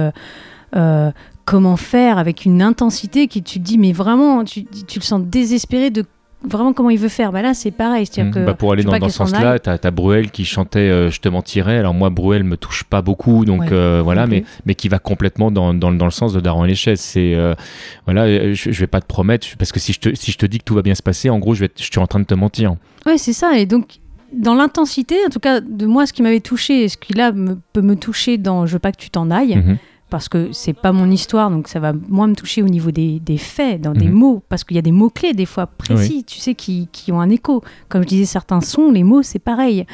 comment faire avec une intensité qui tu te dis, mais vraiment, tu, tu le sens désespéré de vraiment comment il veut faire. Bah là, c'est pareil. C'est-à-dire que Bah, pour aller dans, dans ce s'en sens-là, t'as as Bruel qui chantait euh, Je te mentirais. Alors moi, Bruel me touche pas beaucoup, donc Ouais, euh, voilà, mais, mais qui va complètement dans, dans, dans le sens de Daron et les chaises. C'est euh, voilà, je, je vais pas te promettre parce que si je te si je te dis que tout va bien se passer, en gros, je, vais, je suis en train de te mentir. Ouais, c'est ça. Et donc, dans l'intensité, en tout cas, de moi, ce qui m'avait touché et ce qui là me- peut me toucher dans Je veux pas que tu t'en ailles, Mhm. Parce que c'est pas mon histoire, donc ça va moins me toucher au niveau des, des faits, dans des Mhm. mots, parce qu'il y a des mots-clés, des fois précis, tu sais, qui, qui ont un écho. Comme je disais, certains sons, les mots, c'est pareil.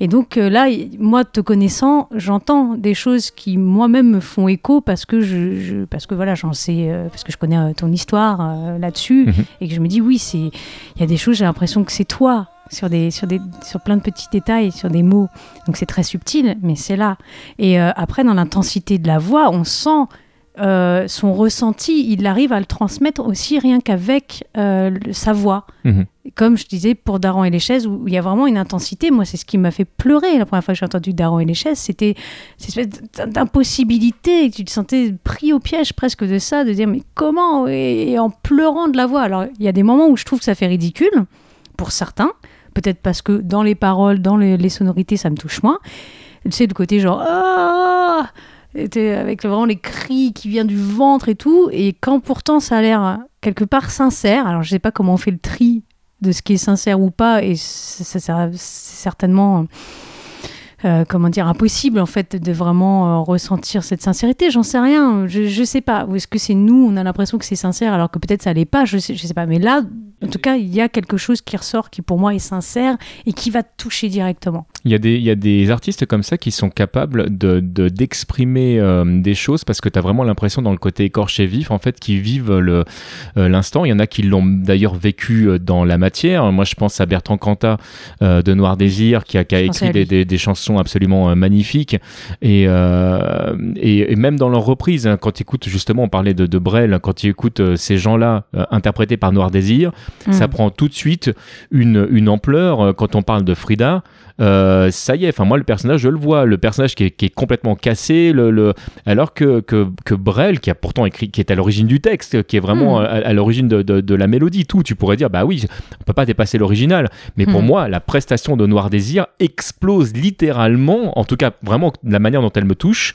Et donc euh, là, moi, te connaissant, j'entends des choses qui moi-même me font écho parce que je, je- parce que voilà, j'en sais, euh, parce que je connais euh, ton histoire là-dessus, Mhm. et que je me dis oui, c'est, il y a des choses, j'ai l'impression que c'est toi sur des, sur des, sur plein de petits détails, sur des mots. Donc c'est très subtil, mais c'est là. Et euh, après, dans l'intensité de la voix, on sent euh, son ressenti. Il arrive à le transmettre aussi rien qu'avec euh, le- sa voix. Mhm. Comme je disais pour Daran et les chaises, où il y a vraiment une intensité. Moi, c'est ce qui m'a fait pleurer la première fois que j'ai entendu Daran et les chaises. C'était cette espèce d'impossibilité. Tu te sentais pris au piège presque de ça, de dire mais comment? Et, et en pleurant de la voix. Alors, il y a des moments où je trouve que ça fait ridicule pour certains. Peut-être parce que dans les paroles, dans les, sonorités, ça me touche moins. Tu sais, le côté genre ah avec vraiment les cris qui viennent du ventre et tout. Et quand pourtant ça a l'air quelque part sincère, alors je sais pas comment on fait le tri de ce qui est sincère ou pas, et c'est ça- ça- c'est certainement. Euh, comment dire, impossible en fait de vraiment euh, ressentir cette sincérité, j'en sais rien, je, je sais pas. Ou est-ce que c'est nous, on a l'impression que c'est sincère alors que peut-être ça l'est pas, je sais, je sais pas. Mais là, en tout cas, il y a quelque chose qui ressort qui pour moi est sincère et qui va toucher directement. Il y, a des, il y a des artistes comme ça qui sont capables de, de- d'exprimer euh, des choses parce que tu as vraiment l'impression dans le côté écorché vif en fait qu'ils vivent le, euh, l'instant. Il y en a qui l'ont d'ailleurs vécu dans la matière. Moi je pense à Bertrand Cantat euh, de Noir Désir qui a, qui écrit des, des chansons absolument euh, magnifiques et, euh, et, et même dans leur reprise, hein, quand tu écoutes justement, on parlait de, de Brel, quand tu écoutes euh, ces gens-là interprétés par Noir Désir, ça Mm. prend tout de suite une, une ampleur. Quand on parle de Frida, euh, ça y est, enfin moi le personnage, je le vois, le personnage qui est, qui est complètement cassé, le, le- alors que, que, que Brel, qui a pourtant écrit, qui est à l'origine du texte, qui est vraiment Mm. à, à l'origine de, de, de la mélodie, tout, tu pourrais dire, bah oui, on peut pas dépasser l'original. Mais pour Mm. moi, la prestation de Noir Désir explose littéralement, en tout cas vraiment la manière dont elle me touche,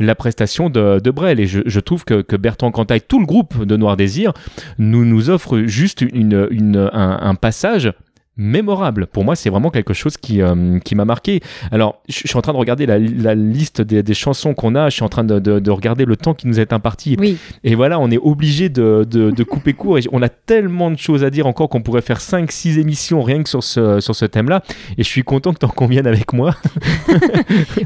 la prestation de, de Brel. Et je, je trouve que, que Bertrand Cantat et tout le groupe de Noir Désir nous, nous offre juste une, une, un, un passage mémorable. Pour moi, c'est vraiment quelque chose qui, euh, qui m'a marqué. Alors, je suis en train de regarder la, la liste des, des chansons qu'on a, je suis en train de, de- de regarder le temps qui nous est imparti. Oui, Et voilà, on est obligé de, de- couper court. Et on a tellement de choses à dire encore qu'on pourrait faire 5-6 émissions rien que sur ce, sur ce thème-là. Et je suis content que tu en conviennes avec moi.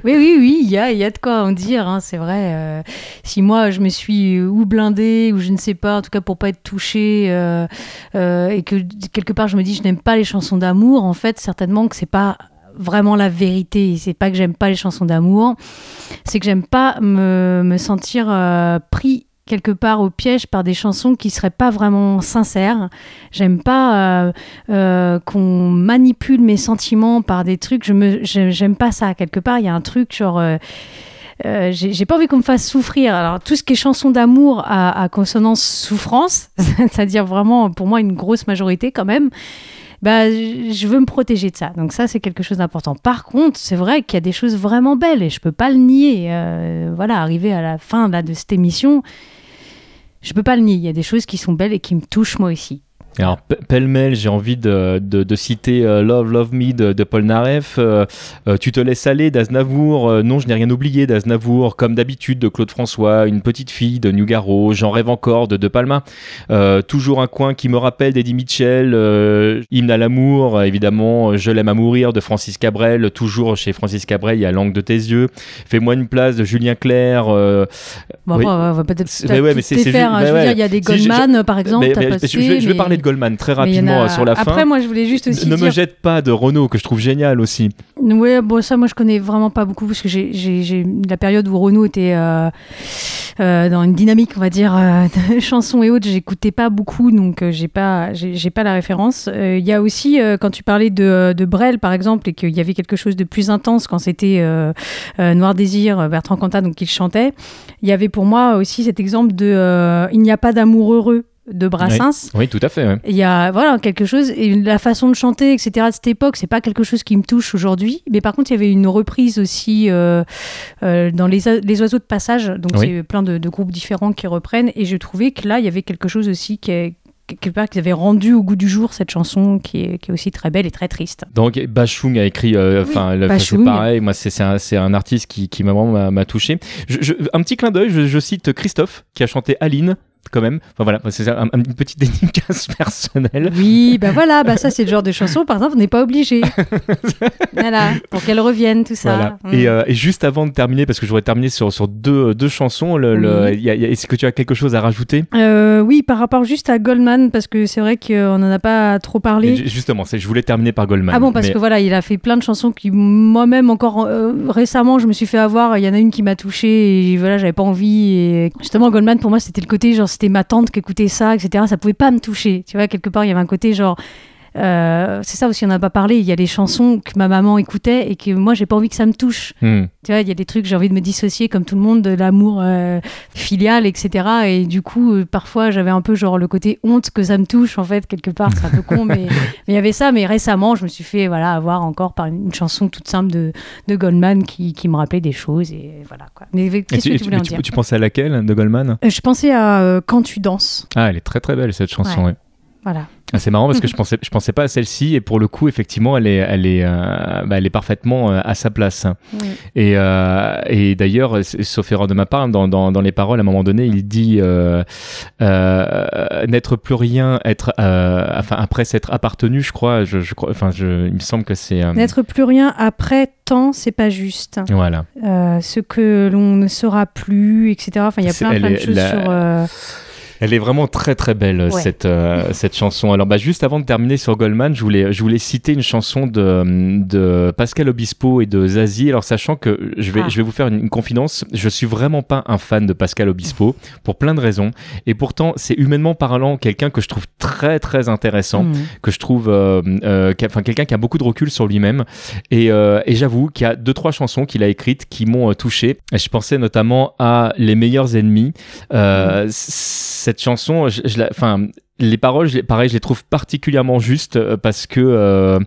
oui, oui, oui, il y a, y a de quoi en dire, hein, c'est vrai. euh, si moi, je me suis ou blindée, ou je ne sais pas, en tout cas pour pas être touchée, euh, et que quelque part je me dis je n'aime pas les chansons d'amour, en fait, certainement que c'est pas vraiment la vérité. C'est pas que j'aime pas les chansons d'amour, c'est que j'aime pas me, me sentir euh, pris quelque part au piège par des chansons qui seraient pas vraiment sincères. J'aime pas euh, euh, qu'on manipule mes sentiments par des trucs. Je me, j'ai- j'aime pas ça. Quelque part, il y a un truc genre. j'ai j'ai pas envie qu'on me fasse souffrir. Alors, tout ce qui est chanson d'amour à, à consonance souffrance, c'est-à-dire vraiment pour moi une grosse majorité quand même, bah, je veux me protéger de ça. Donc, ça, c'est quelque chose d'important. Par contre, c'est vrai qu'il y a des choses vraiment belles et je peux pas le nier. Euh, voilà, arrivé à la fin de cette émission, je peux pas le nier. Il y a des choses qui sont belles et qui me touchent moi aussi. Alors, pêle-mêle, j'ai envie de, de- de citer euh, Love, Love Me de, de Paul Naref, euh, euh, Tu te laisses aller d'Aznavour, euh, Non, je n'ai rien oublié d'Aznavour, Comme d'habitude de Claude François, Une petite fille de Nougaro, J'en rêve encore de De Palma, euh, Toujours un coin qui me rappelle d'Eddie Mitchell, euh, Hymne à l'amour, évidemment, Je l'aime à mourir de Francis Cabrel, toujours chez Francis Cabrel, il y a Langue de tes yeux, Fais-moi une place de Julien Clerc, euh, Bon, Oui. après, on va peut-être mais ouais, mais c'est- hein. Je veux dire, il y a des Goldman, par exemple. mais- t'as mais passé, je, vais, je vais mais- parler de Goldman très rapidement a- sur la fin. Après, moi, je voulais juste aussi ne dire me jette pas de Renault que je trouve génial aussi. Oui, bon, ça, moi, je connais vraiment pas beaucoup parce que j'ai- la période où Renaud était euh, euh, dans une dynamique, on va dire, euh, de chansons et autres. J'écoutais pas beaucoup, donc j'ai pas, j'ai pas la référence. Il y a aussi, quand tu parlais de, de Brel, par exemple, et qu'il y avait quelque chose de plus intense quand c'était Noir Désir, Bertrand Cantat, donc il chantait. Il y avait pour moi aussi cet exemple de Il n'y a pas d'amour heureux de Brassens. Oui, tout à fait. ouais. Il y a voilà quelque chose et la façon de chanter etc de cette époque c'est pas quelque chose qui me touche aujourd'hui mais par contre il y avait une reprise aussi euh, euh, dans les, les oiseaux de passage donc Oui. c'est plein de, de groupes différents qui reprennent et je trouvais que là il y avait quelque chose aussi qui est quelque part qu'ils avaient rendu au goût du jour cette chanson qui est, qui est aussi très belle et très triste Donc Bachung a écrit, euh, enfin, le- enfin, c'est pareil. Moi, c'est un, un artiste qui, qui m'a vraiment m'a- m'a touché. Je- je- un petit clin d'œil, je, je cite Christophe qui a chanté Aline. Quand même, enfin voilà, c'est un- un- une petite dédicace personnelle. oui bah voilà bah ça c'est le genre de chanson par exemple on n'est pas obligé voilà pour qu'elle revienne tout ça Voilà. Mm. Et, euh, et juste avant de terminer, parce que je voudrais terminer sur, sur deux, deux chansons, le, le- Oui. est-ce que tu as quelque chose à rajouter? Euh, oui par rapport juste à Goldman parce que c'est vrai qu'on n'en a pas trop parlé Et Justement, c'est- je voulais terminer par Goldman. Ah bon, parce mais- que voilà, il a fait plein de chansons qui, moi-même, encore euh, récemment, je me suis fait avoir. Il y en a une qui m'a touchée et voilà, j'avais pas envie. Et justement, Goldman, pour moi, c'était le côté genre, c'était ma tante qui écoutait ça, etc. Ça pouvait pas me toucher. Tu vois, quelque part, il y avait un côté genre. Euh, c'est ça aussi, on n'a pas parlé. Il y a des chansons que ma maman écoutait et que moi, j'ai pas envie que ça me touche. Hmm. Tu vois, il y a des trucs, j'ai envie de me dissocier comme tout le monde de l'amour euh, filial, etc. Et du coup, euh, parfois, j'avais un peu genre le côté honte que ça me touche, en fait, quelque part. C'est un peu con, mais il y avait ça. Mais récemment, je me suis fait voilà, avoir encore par une, une chanson toute simple de, de Goldman qui, qui me rappelait des choses. Et voilà, quoi. Mais qu'est-ce tu, que tu voulais en tu- dire? tu pensais à laquelle de Goldman? Je pensais à Quand tu danses. Ah, elle est très très belle cette chanson. Ouais. ouais. Voilà. Ah, c'est marrant parce que je pensais, je pensais pas à celle-ci et pour le coup, effectivement, elle est, elle est, euh, bah, elle est parfaitement euh, à sa place. Et, euh, et d'ailleurs, sauf erreur de ma part, dans, dans, dans les paroles, à un moment donné, il dit n'être plus rien, être, enfin après s'être appartenu, je crois, je, je crois, enfin, je, il me semble que c'est. N'être plus rien après tant, c'est pas juste. Voilà. Ce que l'on ne sera plus, etc. Enfin, il y a plein, de est- choses la- sur. Euh, Elle est vraiment très très belle Ouais. cette euh, cette chanson. Alors bah juste avant de terminer sur Goldman, je voulais je voulais citer une chanson de de Pascal Obispo et de Zazie. Alors sachant que je vais Ah. je vais vous faire une, une confidence, je suis vraiment pas un fan de Pascal Obispo pour plein de raisons et pourtant c'est humainement parlant quelqu'un que je trouve très très intéressant hmm. que je trouve, euh, euh, enfin quelqu'un qui a beaucoup de recul sur lui-même. Et, euh, et j'avoue qu'il y a deux trois chansons qu'il a écrites qui m'ont euh, touché. Je pensais notamment à Les meilleurs ennemis. Euh, c- Cette chanson, je, je la- enfin les paroles, je pareil, je les trouve particulièrement justes euh, parce que euh,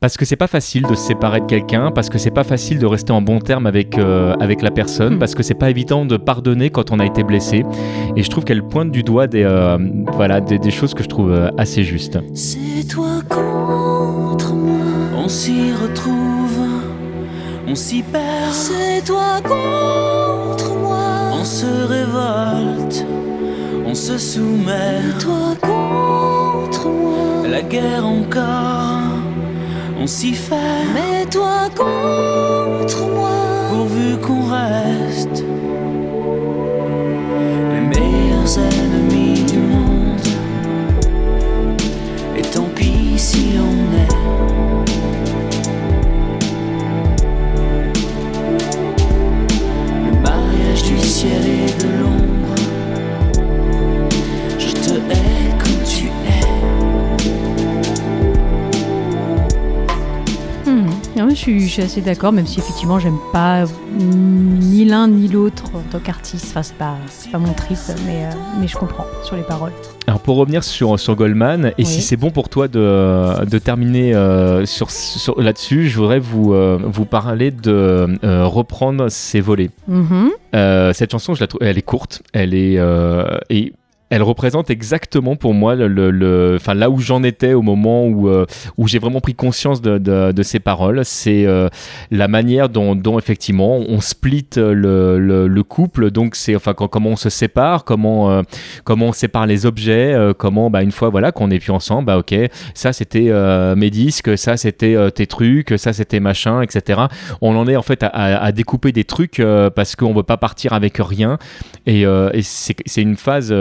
parce que c'est pas facile de se séparer de quelqu'un, parce que c'est pas facile de rester en bon terme avec euh, avec la personne, Mm. parce que c'est pas évident de pardonner quand on a été blessé. Et je trouve qu'elle pointe du doigt des euh, voilà des, des choses que je trouve assez justes. C'est toi contre moi. On s'y retrouve, on s'y perd, C'est toi contre moi. on se révolte, se soumet. Toi contre moi. La guerre encore, on s'y fait, Mais toi contre moi. pourvu qu'on reste les meilleurs ennemis du monde. Et tant pis si l'on est. Le mariage du ciel et de l'ombre. Je, suis, je suis assez d'accord, même si effectivement j'aime pas ni l'un ni l'autre en tant qu'artiste. Enfin, c'est pas, c'est pas mon trip, mais, euh, mais je comprends sur les paroles. Alors pour revenir sur, sur Goldman, et Oui. si c'est bon pour toi de, de terminer euh, sur, sur- là-dessus, je voudrais vous, euh, vous parler de euh, reprendre ses volets. Mhm. Euh, cette chanson, je la trouve, elle est courte, elle est euh, et elle représente exactement pour moi le, le- le- là où j'en étais au moment où euh, où j'ai vraiment pris conscience de, de, de ces paroles. C'est euh, la manière dont, dont effectivement on split le, le, le couple. Donc c'est enfin comment on se sépare, comment euh, comment on sépare les objets, euh, comment bah une fois voilà qu'on est plus ensemble, bah ok ça c'était euh, mes disques, ça c'était tes trucs, ça c'était machin, etc. On en est en fait à, à- à découper des trucs parce qu'on veut pas partir avec rien. Et, et c'est une phase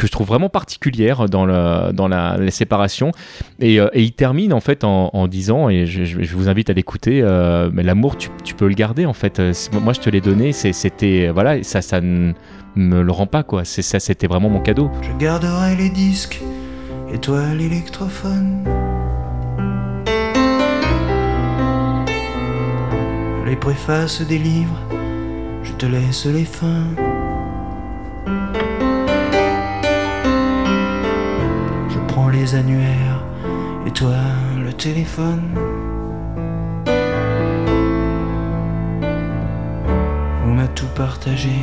que je trouve vraiment particulière dans, dans la. Et, euh, et il termine en fait en, disant, et je, vous invite à l'écouter, euh, mais l'amour, tu, peux le garder en fait. Euh, Moi, je te l'ai donné, c'était, voilà, ça, ça ne me le rend pas quoi. Ça, c'était vraiment mon cadeau. Je garderai les disques et toi. Les préfaces des livres, je te laisse les fins. Les annuaires, et toi le téléphone. On a tout partagé,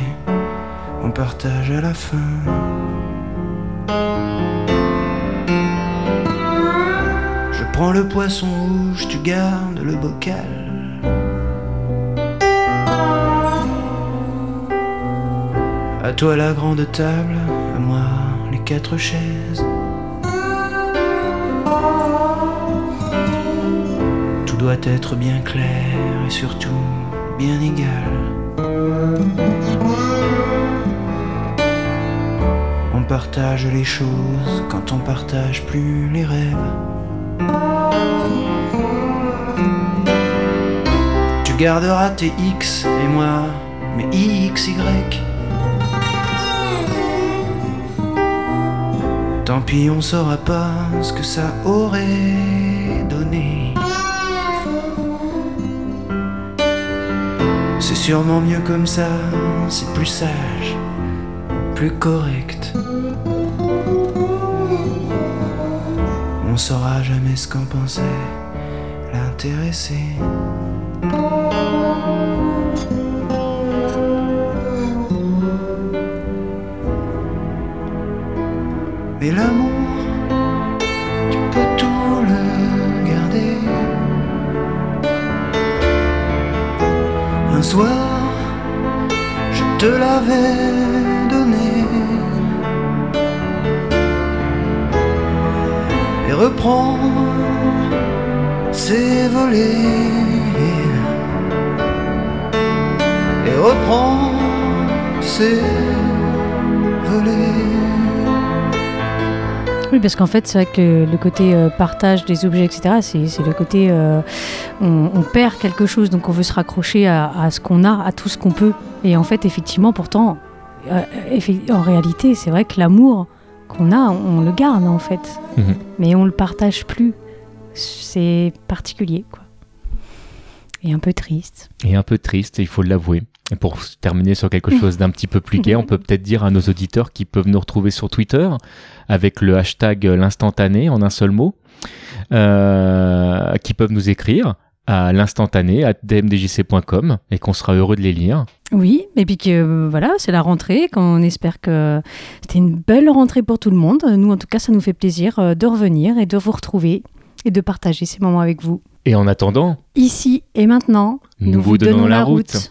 on partage à la fin. Je prends le poisson rouge, tu gardes le bocal. À toi la grande table, à moi les quatre chaises. Être bien clair et surtout bien égal. On partage les choses quand on partage plus les rêves. Tu garderas tes X et moi mes XY. Tant pis, on saura pas ce que ça aurait sûrement mieux comme ça, c'est plus sage, plus correct. On saura jamais ce qu'en pensait l'intéressé. Mais l'amour, te l'avais donné. Et reprendre ses volets. Et reprendre ses volets. Oui, parce qu'en fait, c'est vrai que le côté euh, partage des objets, etc., c'est le côté. euh, on, perd quelque chose, donc on veut se raccrocher à ce qu'on a, à tout ce qu'on peut. Et en fait, effectivement, pourtant, euh, effe- en réalité, c'est vrai que l'amour qu'on a, on le garde, en fait. Mhm. Mais on le partage plus. C'est particulier, quoi. Et un peu triste. Et un peu triste, il faut l'avouer. Et pour terminer sur quelque chose d'un petit peu plus gai, on peut peut-être dire à nos auditeurs qui peuvent nous retrouver sur Twitter avec le hashtag l'instantané en un seul mot, euh, qui peuvent nous écrire à l'instantané à dmdjc.com et qu'on sera heureux de les lire. Oui, et puis que euh, voilà, c'est la rentrée, qu'on espère que c'était une belle rentrée pour tout le monde. Nous, en tout cas, ça nous fait plaisir euh, de revenir et de vous retrouver et de partager ces moments avec vous. Et en attendant, Ici et maintenant, Nous vous donnons la route.